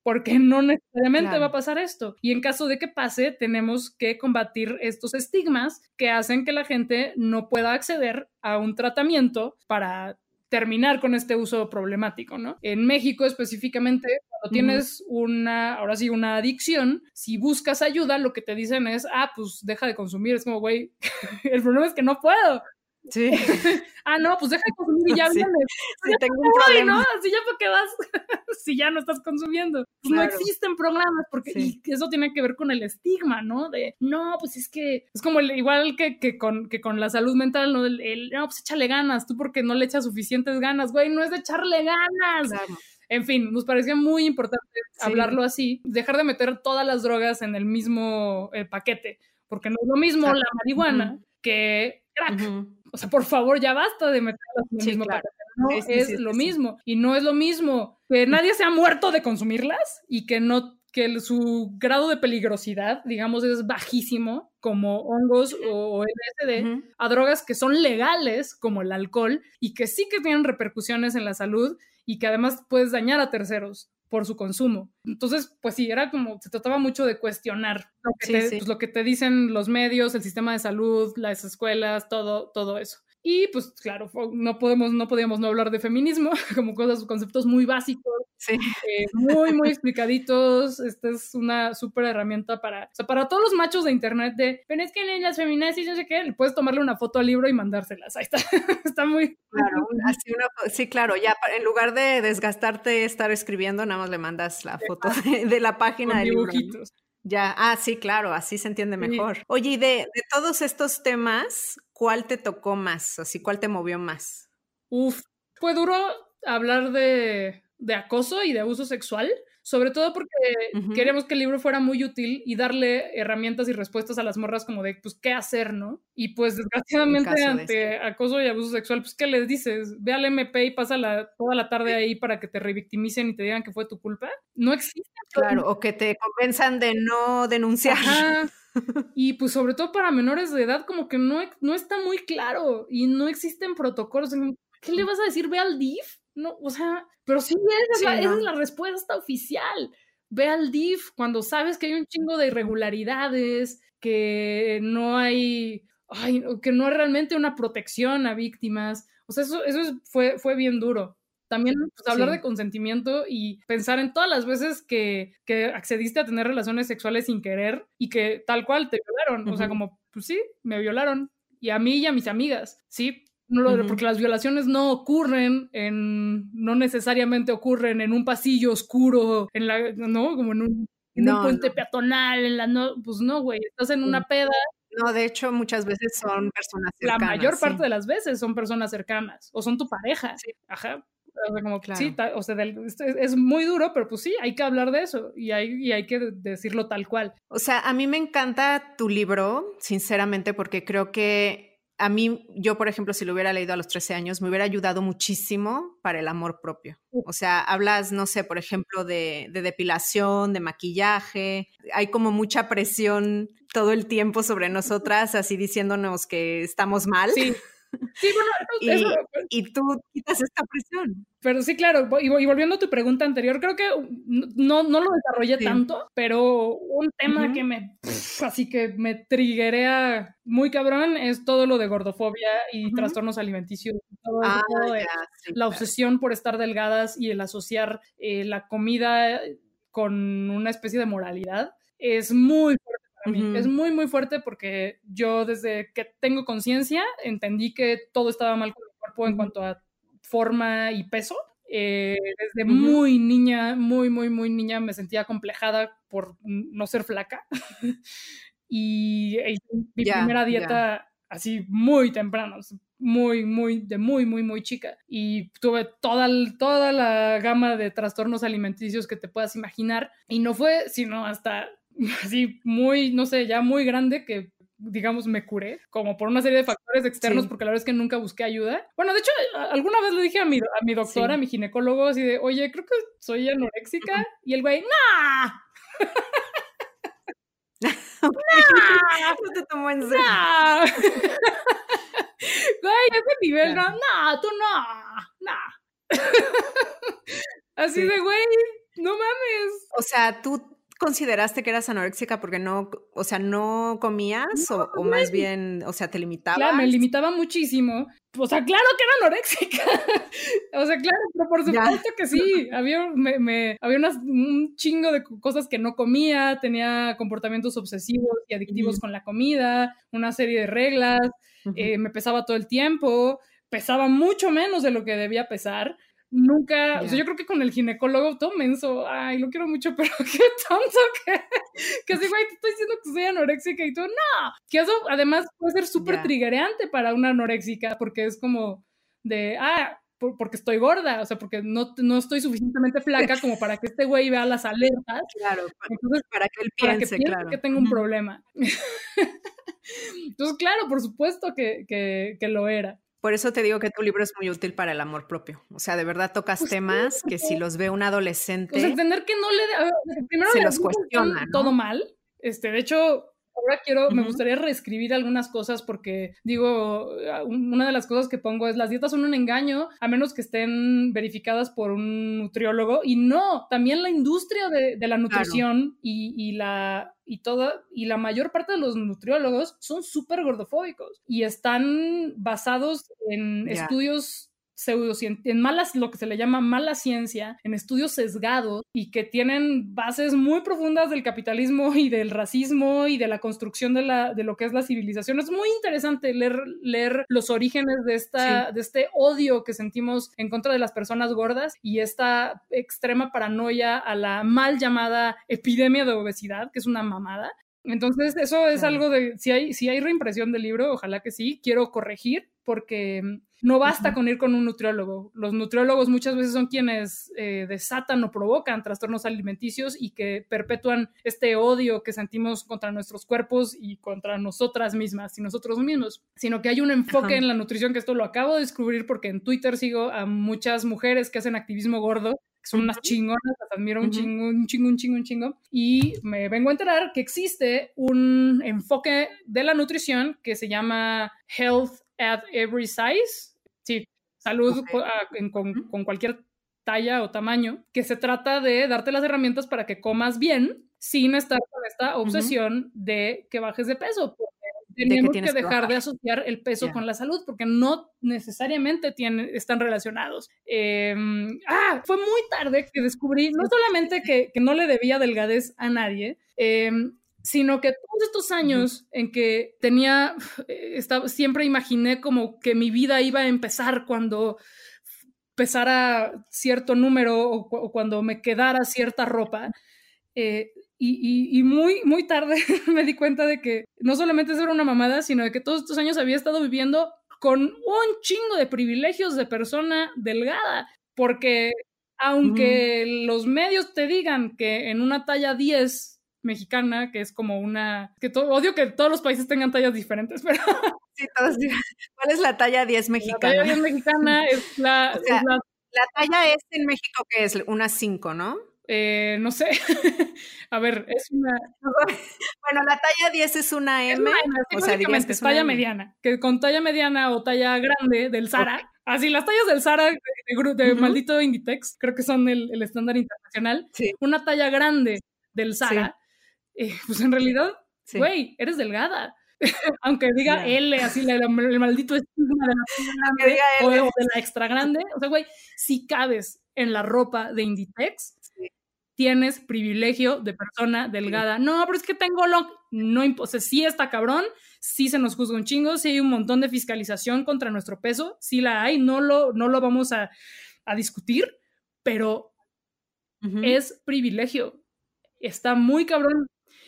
porque no necesariamente va a pasar esto. Y en caso de que pase, tenemos que combatir estos estigmas que hacen que la gente no pueda acceder a un tratamiento para terminar con este uso problemático, ¿no? En México específicamente, cuando tienes una, ahora sí, una adicción, si buscas ayuda, lo que te dicen es, ah, pues deja de consumir. Es como, güey, el problema es que no puedo. Sí. ah, no, pues deja de consumir y ya sí, sí tengo un problema. ¿no? Así ya por qué vas, si ya no estás consumiendo. Pues no existen programas, porque y eso tiene que ver con el estigma, ¿no? De, no, pues es que es como igual que, que, con, que con la salud mental, ¿no? El, no, pues échale ganas, tú porque no le echas suficientes ganas, güey, no es de echarle ganas. En fin, nos parecía muy importante hablarlo así, dejar de meter todas las drogas en el mismo eh, paquete, porque no es lo mismo la marihuana que crack. O sea, por favor, ya basta de meterlas en el mismo paquete. No es lo mismo. Y no es lo mismo que nadie se ha muerto de consumirlas y que no que su grado de peligrosidad, digamos, es bajísimo, como hongos o LSD, a drogas que son legales, como el alcohol, y que sí que tienen repercusiones en la salud y que además puedes dañar a terceros por su consumo. Entonces, pues sí, era como, se trataba mucho de cuestionar lo que, te, pues, lo que te dicen los medios, el sistema de salud, las escuelas, todo, todo eso. Y pues claro, no podemos, no podíamos no hablar de feminismo, como cosas, conceptos muy básicos, sí. eh, muy, muy explicaditos. Esta es una súper herramienta para, o sea, para todos los machos de internet de, pero es que las feminazis, no sé qué, puedes tomarle una foto al libro y mandárselas. Ahí está, está muy... Claro, así una, sí, claro, ya en lugar de desgastarte estar escribiendo, nada más le mandas la foto de, la página del libro. Ya, ah, sí, claro, así se entiende mejor. Oye, y de, de, todos estos temas, ¿cuál te tocó más? Así, ¿cuál te movió más? Uf, fue duro hablar de, de acoso y de abuso sexual, sobre todo porque queríamos que el libro fuera muy útil y darle herramientas y respuestas a las morras como de, pues, ¿qué hacer, no? Y pues, desgraciadamente, ante acoso y abuso sexual, pues, ¿qué les dices? Ve al MP y pasa toda la tarde ahí para que te revictimicen y te digan que fue tu culpa. No existe. Claro, o que te convenzan de no denunciar. Y pues sobre todo para menores de edad como que no, no está muy claro y no existen protocolos. ¿Qué le vas a decir? Ve al DIF. No, o sea, pero sí, esa, es, la, respuesta oficial. Ve al DIF cuando sabes que hay un chingo de irregularidades, que no hay, ay, que no es realmente una protección a víctimas. O sea, eso, eso fue, fue bien duro. También pues, hablar de consentimiento y pensar en todas las veces que, que, accediste a tener relaciones sexuales sin querer y que tal cual te violaron. O sea, como, pues sí, me violaron. Y a mí y a mis amigas, sí, no porque las violaciones no ocurren en, no necesariamente ocurren en un pasillo oscuro, en la, ¿no? Como en un, puente peatonal, en la, no, pues no, güey, estás en una peda. No, de hecho, muchas veces son personas cercanas. La mayor parte de las veces son personas cercanas, o son tu pareja. Ajá. O sea, como, sí, o sea, es, muy duro, pero pues sí, hay que hablar de eso y hay, y hay que decirlo tal cual. O sea, a mí me encanta tu libro, sinceramente, porque creo que a mí, yo por ejemplo, si lo hubiera leído a los 13 años, me hubiera ayudado muchísimo para el amor propio. O sea, hablas, no sé, por ejemplo, de, depilación, de maquillaje. Hay como mucha presión todo el tiempo sobre nosotras, así diciéndonos que estamos mal. Sí. Sí, bueno, y, tú quitas esta presión. Pero sí, claro, y, volviendo a tu pregunta anterior, creo que no, no lo desarrollé tanto, pero un tema que me, así que me triguea muy cabrón es todo lo de gordofobia y trastornos alimenticios. ah, la obsesión por estar delgadas y el asociar eh, la comida con una especie de moralidad es muy fuerte para mí. Es muy, muy fuerte porque yo desde que tengo conciencia entendí que todo estaba mal con mi cuerpo en cuanto a forma y peso. Eh, desde muy niña, muy, muy, muy niña me sentía complejada por no ser flaca. y mi primera dieta así muy temprano, muy, muy, de muy, muy, muy chica. Y tuve toda, toda la gama de trastornos alimenticios que te puedas imaginar. Y no fue sino hasta así muy, no sé, ya muy grande que digamos, me curé, como por una serie de factores externos, porque la verdad es que nunca busqué ayuda. Bueno, de hecho, alguna vez le dije a mi, a mi doctora, a mi ginecólogo, así de, oye, creo que soy anoréxica. Y el güey, ¡nah! no te en serio. Güey, ese nivel, no, no, tú no, no. Así de, güey, no mames. O sea, tú consideraste que eras anoréxica porque no, o sea, no comías o, más bien, o sea, te limitabas? Claro, me limitaba muchísimo. O sea, claro que era anoréxica. o sea, claro, pero por supuesto que sí. Había, me, había un chingo de cosas que no comía, tenía comportamientos obsesivos y adictivos con la comida, una serie de reglas, eh, me pesaba todo el tiempo, pesaba mucho menos de lo que debía pesar nunca, o sea, yo creo que con el ginecólogo todo menso, ay, lo quiero mucho, pero qué tonto que, que así, güey, te estoy diciendo que soy anoréxica y tú, no, que eso además puede ser súper triggereante para una anoréxica, porque es como de, ah, porque estoy gorda, o sea, porque no, no estoy suficientemente flaca como para que este güey vea las alertas. Claro, Entonces, para que él piense, que, claro. que tengo un problema. Entonces, claro, por supuesto que, que, que lo era. Por eso te digo que tu libro es muy útil para el amor propio. O sea, de verdad tocas pues temas que si los ve un adolescente. Pues entender que no le. Primero se los cuestiona. Todo mal. Este, de hecho, ahora quiero, me gustaría reescribir algunas cosas porque digo, ah, una de las cosas que pongo es las dietas son un engaño a menos que estén verificadas por un nutriólogo y no, también la industria de, la nutrición y, la y toda y la mayor parte de los nutriólogos son súper gordofóbicos y están basados en estudios en malas, lo que se le llama mala ciencia, en estudios sesgados y que tienen bases muy profundas del capitalismo y del racismo y de la construcción de, la, de lo que es la civilización. Es muy interesante leer, leer los orígenes de, esta, de este odio que sentimos en contra de las personas gordas y esta extrema paranoia a la mal llamada epidemia de obesidad, que es una mamada. Entonces, eso es algo de, si hay, si hay reimpresión del libro, ojalá que sí, quiero corregir porque no basta con ir con un nutriólogo. Los nutriólogos muchas veces son quienes eh, desatan o provocan trastornos alimenticios y que perpetúan este odio que sentimos contra nuestros cuerpos y contra nosotras mismas y nosotros mismos, sino que hay un enfoque en la nutrición que esto lo acabo de descubrir porque en Twitter sigo a muchas mujeres que hacen activismo gordo que son unas chingonas, las admiro un chingo, un chingo, un chingo, un chingo. Y me vengo a enterar que existe un enfoque de la nutrición que se llama Health at Every Size, Sí, salud ah, con, cualquier talla o tamaño, que se trata de darte las herramientas para que comas bien sin estar con esta obsesión de que bajes de peso. Porque tenemos que, dejar de asociar el peso con la salud porque no necesariamente tienen, están relacionados. Em, ah, fue muy tarde que descubrí no solamente que, que no le debía delgadez a nadie, eh, sino que todos estos años en que tenía, eh, estaba, siempre imaginé como que mi vida iba a empezar cuando pesara cierto número o, cuando me quedara cierta ropa. Eh, y, y, muy, muy tarde me di cuenta de que no solamente eso era una mamada, sino de que todos estos años había estado viviendo con un chingo de privilegios de persona delgada, porque aunque los medios te digan que en una talla 10 mexicana, que es como una... que odio que todos los países tengan tallas diferentes, pero... Sí, todos. ¿Cuál es la talla 10 mexicana? La talla 10 mexicana es la, la... talla es en México que es una 5, ¿no? Eh, no sé. a ver, es una. Bueno, la talla 10 es una M. o sea, digamos que es talla mediana. Que con talla mediana o talla grande del Zara. Así, las tallas del Zara de, maldito Inditex, creo que son el, el estándar internacional. Sí. Una talla grande del Zara eh, pues en realidad, güey, eres delgada. Aunque diga L, así el maldito estigma de la, o, de la extra grande. O sea, güey, si cabes en la ropa de Inditex, tienes privilegio de persona delgada. No, pero es que tengo lo... No, o sea, sí está cabrón, sí se nos juzga un chingo, sí hay un montón de fiscalización contra nuestro peso, sí la hay, no lo, no lo vamos a, discutir, pero es privilegio. Está muy cabrón.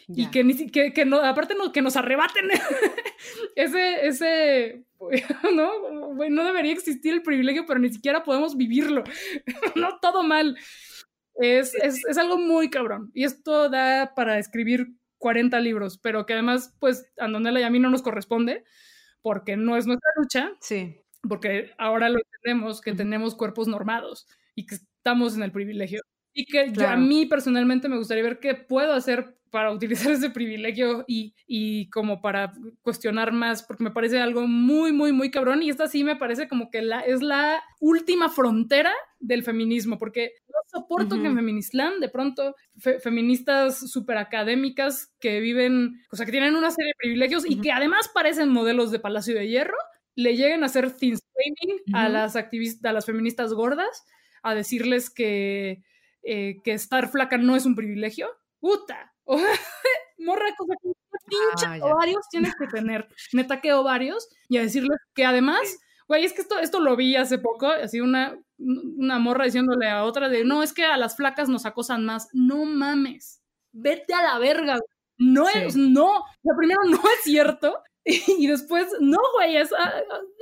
Y que, ni, que, que no, aparte no, que nos arrebaten ese, ese, ¿no? No debería existir el privilegio, pero ni siquiera podemos vivirlo. no todo mal. Es, es, es, algo muy cabrón. Y esto da para escribir 40 libros, pero que además, pues, Andonela y a mí no nos corresponde, porque no es nuestra lucha. Sí. Porque ahora lo entendemos, que tenemos cuerpos normados y que estamos en el privilegio. Y que yo, a mí personalmente me gustaría ver qué puedo hacer para utilizar ese privilegio y, y, como para cuestionar más, porque me parece algo muy, muy, muy cabrón. Y esta sí me parece como que la, es la última frontera del feminismo, porque no soporto que en Feministland de pronto feministas súper académicas que viven, o sea, que tienen una serie de privilegios y que además parecen modelos de Palacio de Hierro, le lleguen a hacer thin a las activistas, a las feministas gordas, a decirles que, eh, que estar flaca no es un privilegio. ¡Puta! morra, cosa que pinche ah, ovarios tienes que tener. Neta que ovarios. Y a decirles que además, güey, es que esto, esto lo vi hace poco, así una, una morra diciéndole a otra de, no, es que a las flacas nos acosan más. No mames, vete a la verga. No es, no. Lo primero, no es cierto. Y después, no, güey, a,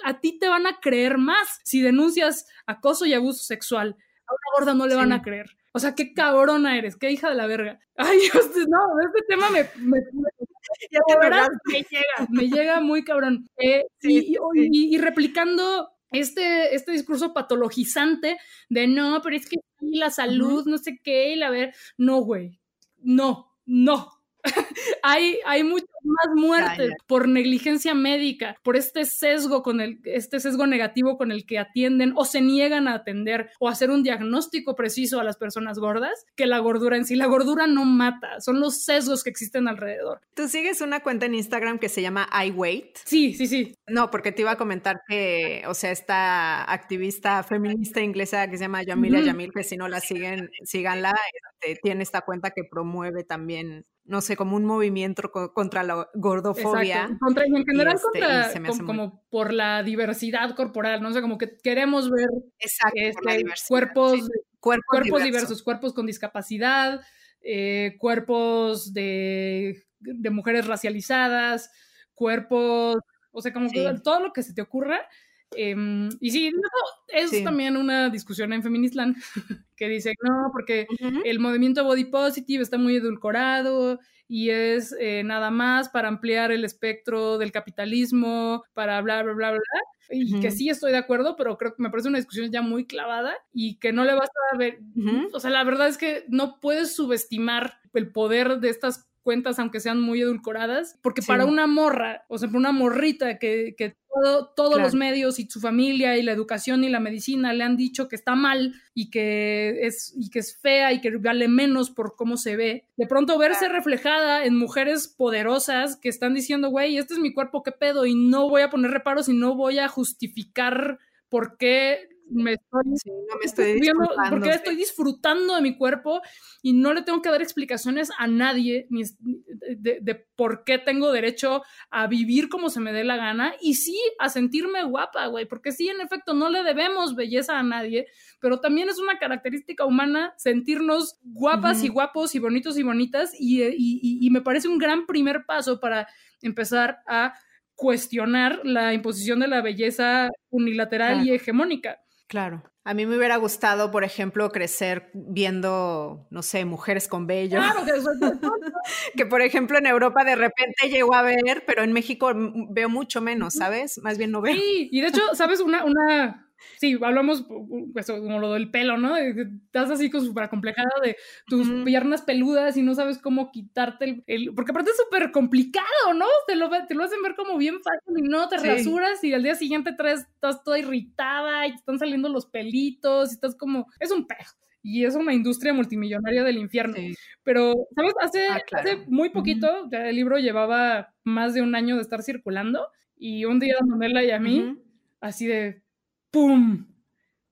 a, ti te van a creer más si denuncias acoso y abuso sexual. A una gorda no le van a creer. O sea, qué cabrona eres, qué hija de la verga. Ay, Dios, no, este tema me, me, me, llega, me llega muy cabrón. Eh, y, y, replicando este, este discurso patologizante de no, pero es que la salud, no sé qué, y la ver, no, güey, no, no, hay, hay muchas más muertes por negligencia médica, por este sesgo con el, este sesgo negativo con el que atienden o se niegan a atender o hacer un diagnóstico preciso a las personas gordas, que la gordura en sí. La gordura no mata, son los sesgos que existen alrededor. ¿Tú sigues una cuenta en Instagram que se llama iWeight? Sí, sí, sí. No, porque te iba a comentar que, o sea, esta activista feminista inglesa que se llama Yamila Yamil, que si no la siguen, síganla, este, tiene esta cuenta que promueve también no sé, como un movimiento contra la gordofobia. Contra, en general este, contra, como, por la diversidad corporal, no sé, como que queremos ver este, cuerpos, cuerpos, diversos. cuerpos con discapacidad, eh, cuerpos de, de, mujeres racializadas, cuerpos, o sea, como que todo lo que se te ocurra. Em, y sí, es también una discusión en Feministland que dice, no, porque el movimiento body positive está muy edulcorado y es eh, nada más para ampliar el espectro del capitalismo, para bla, bla, bla, bla. Y que sí estoy de acuerdo, pero creo que me parece una discusión ya muy clavada y que no le basta a ver. O sea, la verdad es que no puedes subestimar el poder de estas cuentas, aunque sean muy edulcoradas, porque para una morra, o sea, para una morrita que, que todos los medios y su familia y la educación y la medicina le han dicho que está mal y que es, y que es fea y que vale menos por cómo se ve, de pronto verse reflejada en mujeres poderosas que están diciendo, güey, este es mi cuerpo, qué pedo, y no voy a poner reparos y no voy a justificar por qué me estoy, porque estoy disfrutando de mi cuerpo y no le tengo que dar explicaciones a nadie ni de, por qué tengo derecho a vivir como se me dé la gana y sí a sentirme guapa, güey, porque sí, en efecto, no le debemos belleza a nadie, pero también es una característica humana sentirnos guapas y guapos y bonitos y bonitas y, y me parece un gran primer paso para empezar a cuestionar la imposición de la belleza unilateral y hegemónica. Claro. A mí me hubiera gustado, por ejemplo, crecer viendo, no sé, mujeres con vello. Claro, que, que por ejemplo en Europa de repente llegó a ver, pero en México veo mucho menos, ¿sabes? Más bien no veo. Sí, y de hecho, ¿sabes? Una, una, sí, hablamos pues, como lo del pelo, ¿no? Estás así como súper acomplejada de tus piernas peludas y no sabes cómo quitarte el, porque aparte es súper complicado, ¿no? Te lo, te lo hacen ver como bien fácil y no te rasuras y al día siguiente traes, estás toda irritada y te están saliendo los pelitos y estás como, es un pejo y es una industria multimillonaria del infierno. Pero, ¿sabes? Hace, ah, hace muy poquito, ya el libro llevaba más de un año de estar circulando y un día Manuela y a mí, así de, ¡pum!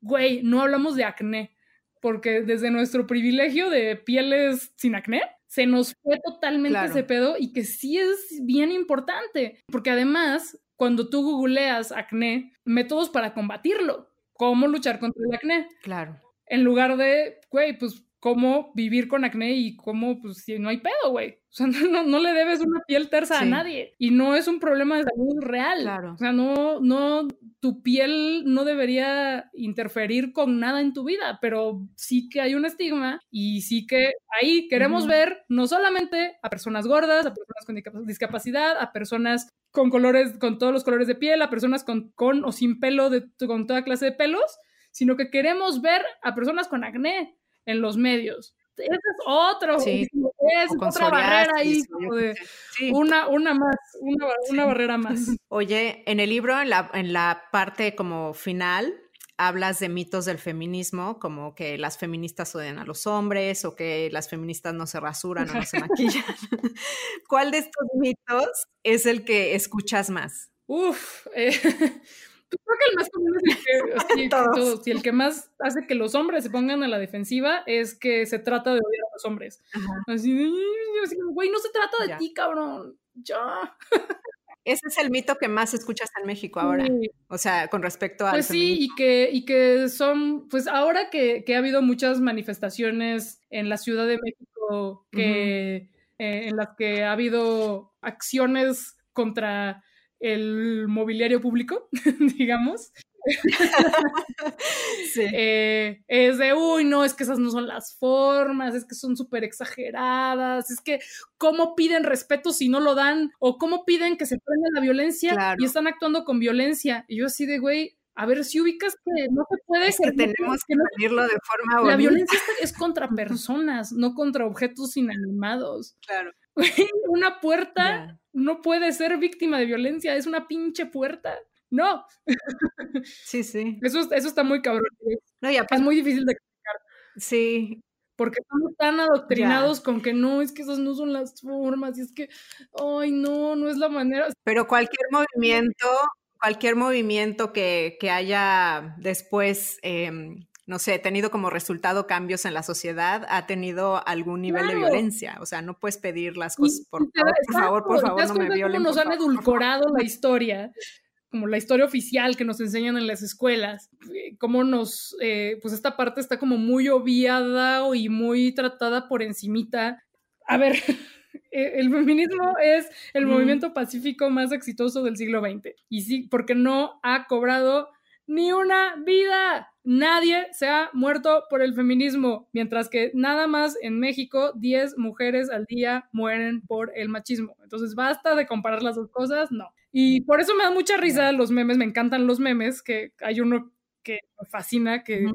Güey, no hablamos de acné. porque desde nuestro privilegio de pieles sin acné, se nos fue totalmente ese pedo y que sí es bien importante, porque además, cuando tú googleas acné, métodos para combatirlo, cómo luchar contra el acné. Claro. En lugar de, güey, pues cómo vivir con acné y cómo, pues, si no hay pedo, güey. O sea, no, no, le debes una piel tersa a nadie. Y no es un problema de salud real. Claro. O sea, no, no, tu piel no debería interferir con nada en tu vida, pero sí que hay un estigma y sí que ahí queremos ver no solamente a personas gordas, a personas con discapacidad, a personas con colores, con todos los colores de piel, a personas con, con o sin pelo, de, con toda clase de pelos, sino que queremos ver a personas con acné en los medios. Ese es otro, es otra barrera ahí, una, una más, una, barrera más. Oye, en el libro, en la, en la parte como final, hablas de mitos del feminismo, como que las feministas odian a los hombres o que las feministas no se rasuran o no se maquillan. ¿Cuál de estos mitos es el que escuchas más? Uf, eh, creo que el más común es el que, si el que más hace que los hombres se pongan a la defensiva es que se trata de odiar a los hombres. Así de, güey, no se trata de ti, cabrón. Ya. Ese es el mito que más escuchas en México ahora. O sea, con respecto a. Pues sí, y que, y que son, pues ahora que, que, ha habido muchas manifestaciones en la Ciudad de México que, eh, en las que ha habido acciones contra el mobiliario público, digamos. Eh, es de, uy, no, es que esas no son las formas, es que son súper exageradas, es que cómo piden respeto si no lo dan, o cómo piden que se prenda la violencia y están actuando con violencia. Y yo así de, güey, a ver si ubicas que no se puede. Es que tenemos que decirlo de forma La violencia es contra personas, no contra objetos inanimados. Claro. Una puerta no puede ser víctima de violencia, es una pinche puerta. No. Sí, sí. Eso, eso está muy cabrón. es muy difícil de explicar. Sí. Porque estamos tan adoctrinados con que no, es que esas no son las formas, y es que, ay, no, no es la manera. Pero cualquier movimiento, cualquier movimiento que, que haya después em, no sé, tenido como resultado cambios en la sociedad, ha tenido algún nivel de violencia. O sea, no puedes pedir las cosas, por, favor, por favor, no me violen. nos han edulcorado la historia, como la historia oficial que nos enseñan en las escuelas, eh, cómo nos, eh, pues esta parte está como muy obviada y muy tratada por encimita. A ver, e, el feminismo es el movimiento pacífico más exitoso del siglo XX. Y sí, porque no ha cobrado ni una vida. Nadie se ha muerto por el feminismo, mientras que nada más en México 10 mujeres al día mueren por el machismo. Entonces basta de comparar las dos cosas, no. Y por eso me da mucha risa los memes, me encantan los memes, que hay uno que me fascina, que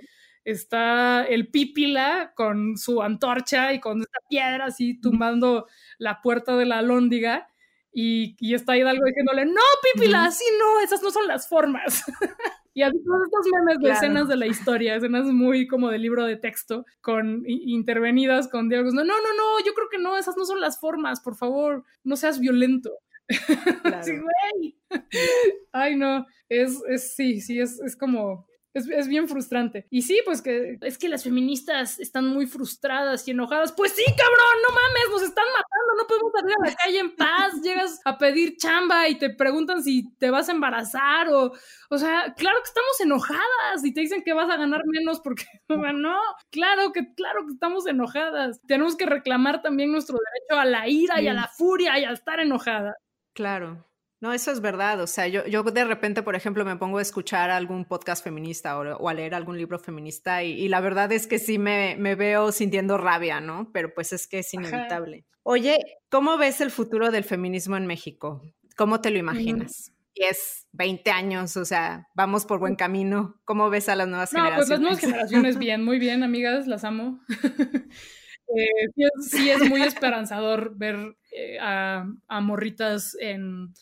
está el pípila con su antorcha y con esta piedra así tumbando la puerta de la lóndiga. Y, y está Hidalgo diciéndole, no, pípila, así no, esas no son las formas. Y así todos estos memes de escenas de la historia, escenas muy como de libro de texto, con intervenidas con diálogos. No, no, no, no, yo creo que no, esas no son las formas, por favor, no seas violento. sí, güey. Ay, no, es, es sí, sí, es, es como es, bien frustrante. Y sí, pues que es que las feministas están muy frustradas y enojadas. Pues sí, cabrón, no mames, nos están matando, no podemos salir a la calle en paz. Llegas a pedir chamba y te preguntan si te vas a embarazar o, o sea, claro que estamos enojadas y te dicen que vas a ganar menos porque no, claro que, claro que estamos enojadas. Tenemos que reclamar también nuestro derecho a la ira y a la furia y a estar enojada. Claro. No, eso es verdad. O sea, yo, yo de repente, por ejemplo, me pongo a escuchar algún podcast feminista o, a leer algún libro feminista y, la verdad es que sí me, me, veo sintiendo rabia, ¿no? Pero pues es que es inevitable. Oye, ¿cómo ves el futuro del feminismo en México? ¿Cómo te lo imaginas? 10, 20 años, o sea, vamos por buen camino. ¿Cómo ves a las nuevas generaciones? No, pues las nuevas generaciones bien, muy bien, amigas, las amo. Eh, sí, es, muy esperanzador ver eh, a, a morritas en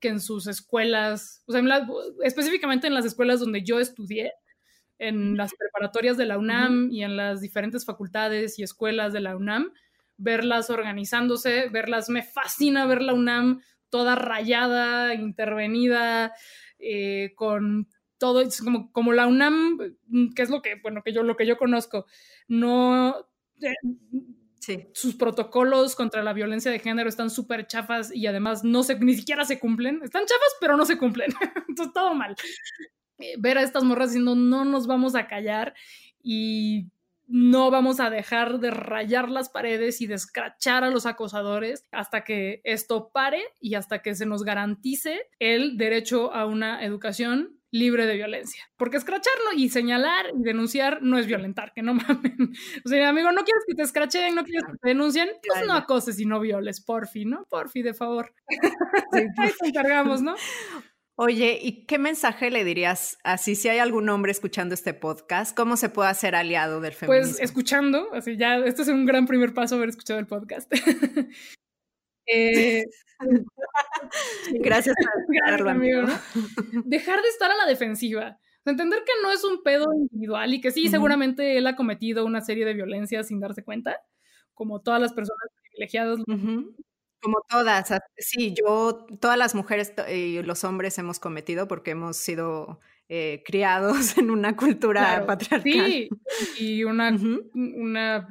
que en sus escuelas, o sea, específicamente en las escuelas donde yo estudié, en las preparatorias de la UNAM y en las diferentes facultades y escuelas de la UNAM, verlas organizándose, verlas, me fascina ver la UNAM toda rayada, intervenida, eh, con todo es como, como la UNAM, mm, que es lo que, bueno, que yo, lo que yo conozco, no... Eh, Sus protocolos contra la violencia de género están súper chafas y además no se, ni siquiera se cumplen. Están chafas, pero no se cumplen. Entonces, todo mal. Eh, ver a estas morras diciendo no nos vamos a callar y no vamos a dejar de rayar las paredes y de escrachar a los acosadores hasta que esto pare y hasta que se nos garantice el derecho a una educación libre de violencia. Porque escracharlo y señalar y denunciar no es violentar, que no mamen. O sea, amigo, no quieres que te escrachen, no quieres que te denuncien, pues no acoses y no violes, porfi, ¿no? Porfi, de favor. Ahí te encargamos, ¿no? Oye, ¿y qué mensaje le dirías así si hay algún hombre escuchando este podcast? ¿Cómo se puede hacer aliado del pues, feminismo? Pues escuchando, así ya, esto es un gran primer paso haber escuchado el podcast. eh, Gracias por amigo. Dejar de estar a la defensiva. Entender que no es un pedo individual y que sí, seguramente él ha cometido una serie de violencias sin darse cuenta, como todas las personas privilegiadas. Como todas, sí, yo, todas las mujeres y los hombres hemos cometido porque hemos sido eh, criados en una cultura patriarcal. Sí, y una, una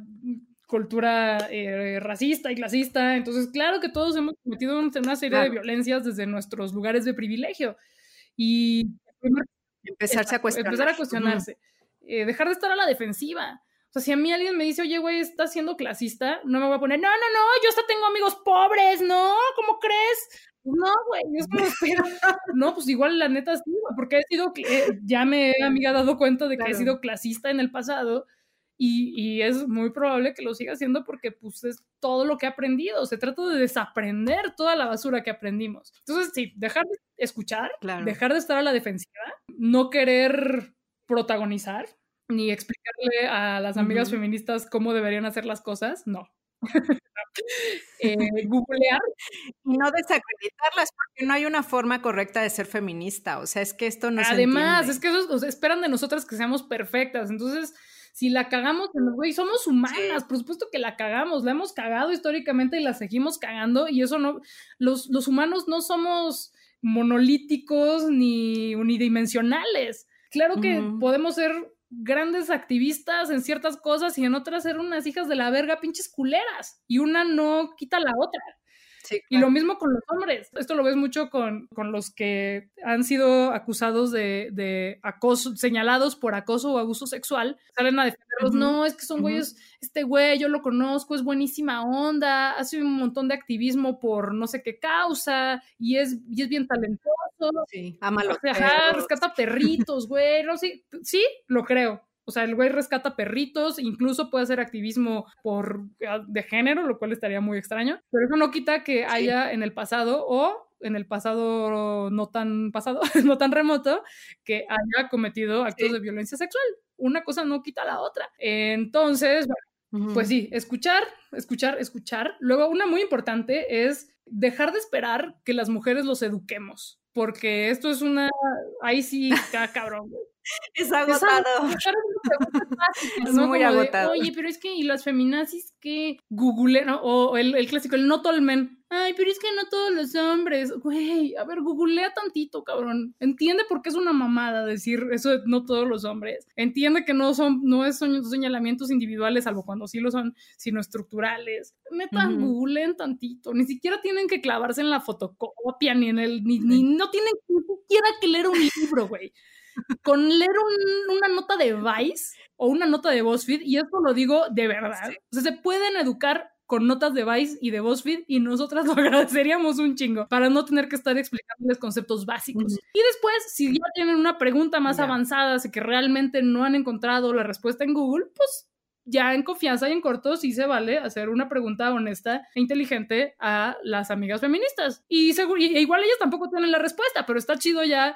cultura eh, racista y clasista. Entonces, claro que todos hemos cometido una serie de violencias desde nuestros lugares de privilegio. Y empezarse a cuestionarse. Empezar a cuestionarse. Eh, dejar de estar a la defensiva. O sea, si a mí alguien me dice, oye, güey, estás siendo clasista, no me voy a poner, no, no, no, yo hasta tengo amigos pobres, ¿no? ¿Cómo crees? No, güey, es como, no, pues igual la neta sí, porque he sido, eh, ya me he amiga dado cuenta de que he sido clasista en el pasado y, y, es muy probable que lo siga haciendo porque pues es todo lo que he aprendido, se trata de desaprender toda la basura que aprendimos. Entonces, sí, dejar de escuchar, dejar de estar a la defensiva, no querer protagonizar, ni explicarle a las amigas feministas cómo deberían hacer las cosas, no. eh, googlear. Y no desacreditarlas, porque no hay una forma correcta de ser feminista. O sea, es que esto no Además, es que eso, esperan de nosotras que seamos perfectas. Entonces, si la cagamos, güey, somos humanas, por supuesto que la cagamos, la hemos cagado históricamente y la seguimos cagando. Y eso no, los, los humanos no somos monolíticos ni unidimensionales. Claro que podemos ser grandes activistas en ciertas cosas y en otras ser unas hijas de la verga pinches culeras y una no quita la otra. Y lo mismo con los hombres. Esto lo ves mucho con, con los que han sido acusados de, de, acoso, señalados por acoso o abuso sexual. Salen a defenderlos. No, es que son güeyes, este güey, yo lo conozco, es buenísima onda, hace un montón de activismo por no sé qué causa y es, y es bien talentoso. Sí, ama los rescata perritos, güey. No, sí, sí, lo creo. O sea, el güey rescata perritos, incluso puede hacer activismo por ah, de género, lo cual estaría muy extraño. Pero eso no quita que haya en el pasado o en el pasado no tan pasado, no tan remoto, que haya cometido actos de violencia sexual. Una cosa no quita la otra. Entonces, pues sí, escuchar, escuchar, escuchar. Luego, una muy importante es dejar de esperar que las mujeres los eduquemos, porque esto es una, ahí sí, cabrón. Es agotado. Es, muy agotado. Oye, pero es que, ¿y las feminazis que Google, ¿no? O el, el clásico, el no tolmen. Ay, pero es que no todos los hombres. Güey, a ver, googlea tantito, cabrón. Entiende por qué es una mamada decir eso de no todos los hombres. Entiende que no son, no es señalamientos individuales, salvo cuando sí lo son, sino estructurales. Metan, googleen tantito. Ni siquiera tienen que clavarse en la fotocopia, ni en el, ni, ni no tienen ni siquiera que leer un libro, güey con leer una nota de Vice o una nota de BuzzFeed, y esto lo digo de verdad. O sea, se pueden educar con notas de Vice y de BuzzFeed y nosotras lo agradeceríamos un chingo para no tener que estar explicándoles conceptos básicos. Y después, si ya tienen una pregunta más avanzada, así que realmente no han encontrado la respuesta en Google, pues ya en confianza y en corto sí se vale hacer una pregunta honesta e inteligente a las amigas feministas. Y, y igual ellas tampoco tienen la respuesta, pero está chido ya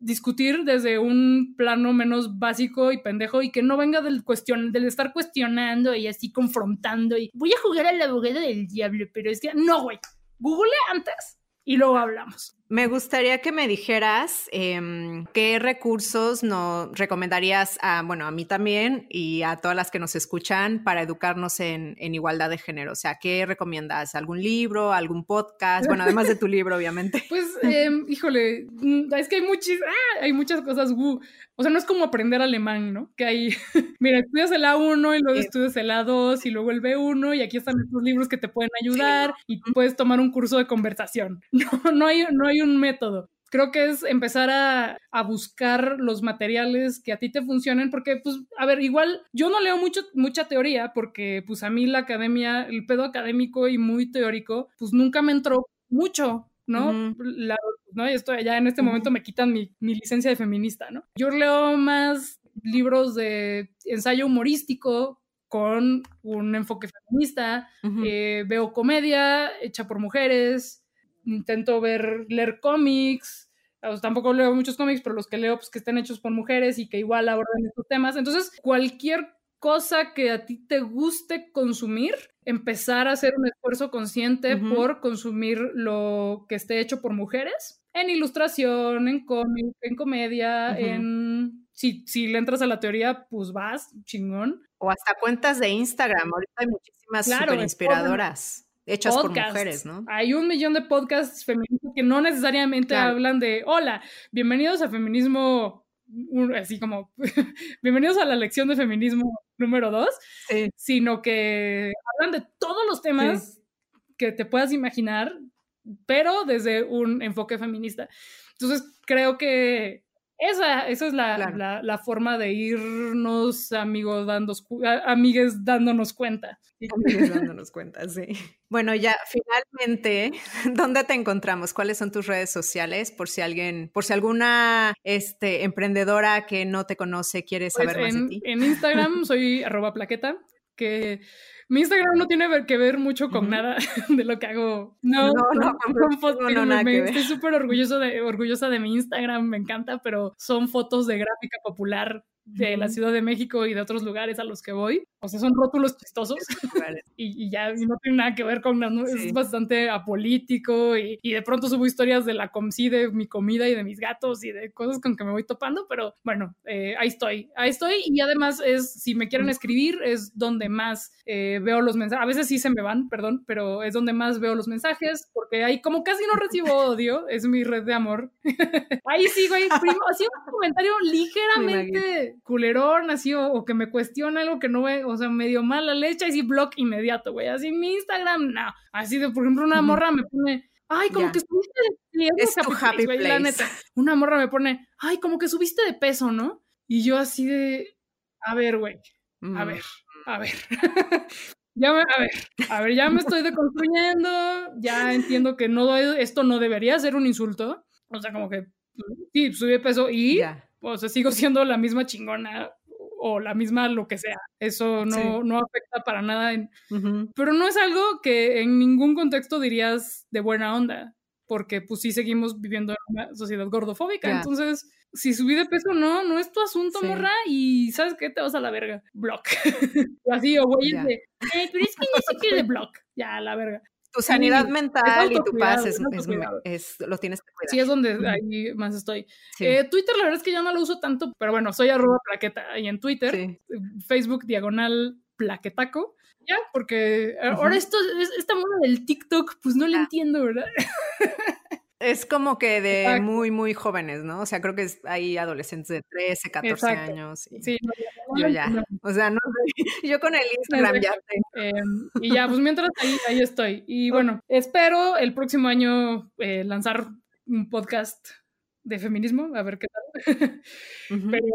discutir desde un plano menos básico y pendejo y que no venga del, cuestión, del estar cuestionando y así confrontando y voy a jugar al abogado del diablo, pero es que no, güey, google antes y luego hablamos. Me gustaría que me dijeras em, qué recursos nos recomendarías a, bueno, a mí también y a todas las que nos escuchan para educarnos en, igualdad de género. O sea, ¿qué recomiendas? ¿Algún libro, algún podcast? Bueno, además de tu libro, obviamente. Pues, em, híjole, mm, es que hay, muchis, ah, hay muchas cosas. O sea, no es como aprender alemán, ¿no? Que hay, mira, estudias el A1 y luego estudias el A2 y luego el B1 y aquí están estos libros que te pueden ayudar y puedes tomar un curso de conversación. No, no, hay, no hay un método creo que es empezar a, a, buscar los materiales que a ti te funcionen, porque, pues, a ver, igual yo no leo mucho, mucha teoría, porque, pues, a mí la academia, el pedo académico y muy teórico, pues, nunca me entró mucho. ¿no? ¿no? Y esto ya en este momento me quitan mi, mi, licencia de feminista, ¿no? Yo leo más libros de ensayo humorístico con un enfoque feminista, eh, veo comedia hecha por mujeres, intento ver, leer cómics, tampoco leo muchos cómics, pero los que leo, pues que estén hechos por mujeres y que igual abordan estos temas. Entonces, cualquier cosa que a ti te guste consumir, empezar a hacer un esfuerzo consciente por consumir lo que esté hecho por mujeres, en ilustración, en cómic, en comedia, en... Si, si le entras a la teoría, pues vas, chingón. O hasta cuentas de Instagram, ahorita hay muchísimas súper inspiradoras hechas por mujeres, ¿no? Hay un millón de podcasts feministas que no necesariamente hablan de, hola, bienvenidos a feminismo así como, bienvenidos a la lección de feminismo número dos, sino que hablan de todos los temas que te puedas imaginar, pero desde un enfoque feminista. Entonces, creo que esa, esa es la, la, forma de irnos, amigos, dando, amigues dándonos cuenta. Amigues dándonos cuenta, sí. Bueno, ya finalmente, ¿dónde te encontramos? ¿Cuáles son tus redes sociales? Por si alguien, por si alguna este, emprendedora que no te conoce quiere pues saber más de ti. En Instagram soy arroba plaqueta, que mi Instagram no tiene que ver mucho con nada de lo que hago. No, no, no, no, no Estoy súper orgulloso de, orgullosa de mi Instagram, me encanta, pero son fotos de gráfica popular de la Ciudad de México y de otros lugares a los que voy. O sea, son rótulos chistosos y, y, ya no tiene nada que ver con... Es bastante apolítico y, y, de pronto subo historias de la comsi, de mi comida y de mis gatos y de cosas con que me voy topando, pero bueno, eh, ahí estoy, ahí estoy y además es, si me quieren escribir, es donde más eh, veo los mensajes. A veces sí se me van, perdón, pero es donde más veo los mensajes porque ahí como casi no recibo odio, es mi red de amor. ahí sigo, ahí primo, así un comentario ligeramente culerón, así, o, que me cuestiona algo que no ve, o sea, medio mala leche, así blog inmediato, güey. Así mi Instagram, no. Así de, por ejemplo, una morra me pone, ay, como que subiste de es tu happy place. la neta. Una morra me pone, ay, como que subiste de peso, ¿no? Y yo así de, a ver, güey, a ver, a ver. ya me, a ver, a ver, ya me estoy deconstruyendo, ya entiendo que no, esto no debería ser un insulto. O sea, como que, sí, subí de peso y o sea, sigo siendo la misma chingona o la misma lo que sea. Eso no, no afecta para nada. Pero no es algo que en ningún contexto dirías de buena onda, porque pues sí seguimos viviendo en una sociedad gordofóbica. Entonces, si subí de peso no, no es tu asunto, morra, y ¿sabes qué? Te vas a la verga. Block. Así, o güey, de, eh, pero es que sé qué de block. Ya, la verga tu sanidad mental y tu paz es, lo tienes que cuidar. Sí, es donde ahí más estoy. Eh, Twitter, la verdad es que ya no lo uso tanto, pero bueno, soy arroba plaqueta y en Twitter, eh, Facebook diagonal plaquetaco. Ya, porque ahora esto, esta moda del TikTok, pues no le entiendo, ¿verdad? Es como que de muy, muy jóvenes, ¿no? O sea, creo que hay adolescentes de 13, 14 años. Y sí, yo ya. O sea, no. Yo con el Instagram ya em, y ya, pues mientras ahí, ahí estoy. Y bueno, espero el próximo año eh, lanzar un podcast de feminismo, a ver qué tal. Pero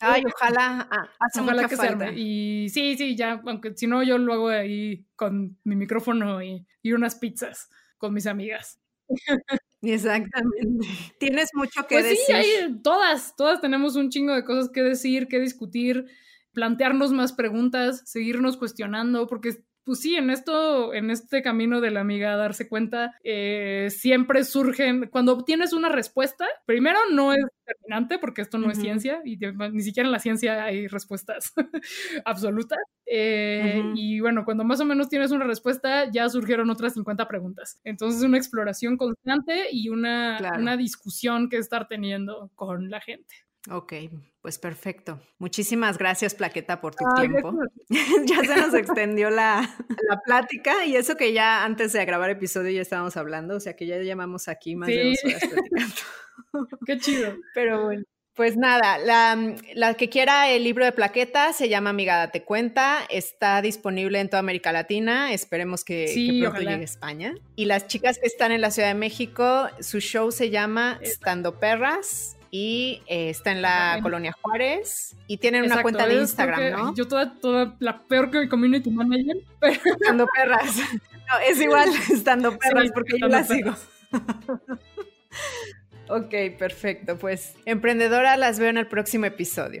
Ay, ojalá, ah, ojalá que falta. Y sí, sí, ya, aunque si no, yo lo hago ahí con mi micrófono y, y unas pizzas con mis amigas. Exactamente. Tienes mucho que pues decir. Sí, hay, todas, todas tenemos un chingo de cosas que decir, que discutir, plantearnos más preguntas, seguirnos cuestionando, porque pues sí, en esto, en este camino de la amiga, darse cuenta, eh, siempre surgen, cuando tienes una respuesta, primero no es determinante porque esto no es ciencia y ni siquiera en la ciencia hay respuestas absolutas. Eh, y bueno, cuando más o menos tienes una respuesta, ya surgieron otras 50 preguntas. Entonces, una exploración constante y una, una discusión que estar teniendo con la gente. Ok, pues perfecto. Muchísimas gracias, Plaqueta, por tu tiempo. ya se nos extendió la, la, plática y eso que ya antes de grabar episodio ya estábamos hablando, o sea que ya llamamos aquí más de dos horas platicando. Qué chido. Pero bueno. Pues nada, la, que quiera el libro de plaqueta se llama Amiga Te Cuenta, está disponible en toda América Latina, esperemos que, pronto llegue a España. Y las chicas que están en la Ciudad de México, su show se llama Estando Perras, y eh, está en la colonia Juárez y tienen una cuenta de Instagram, ¿no? Yo toda, toda la peor que community manager. Estando perras. No, es igual estando perras porque yo la sigo. ok, perfecto. Pues emprendedora las veo en el próximo episodio.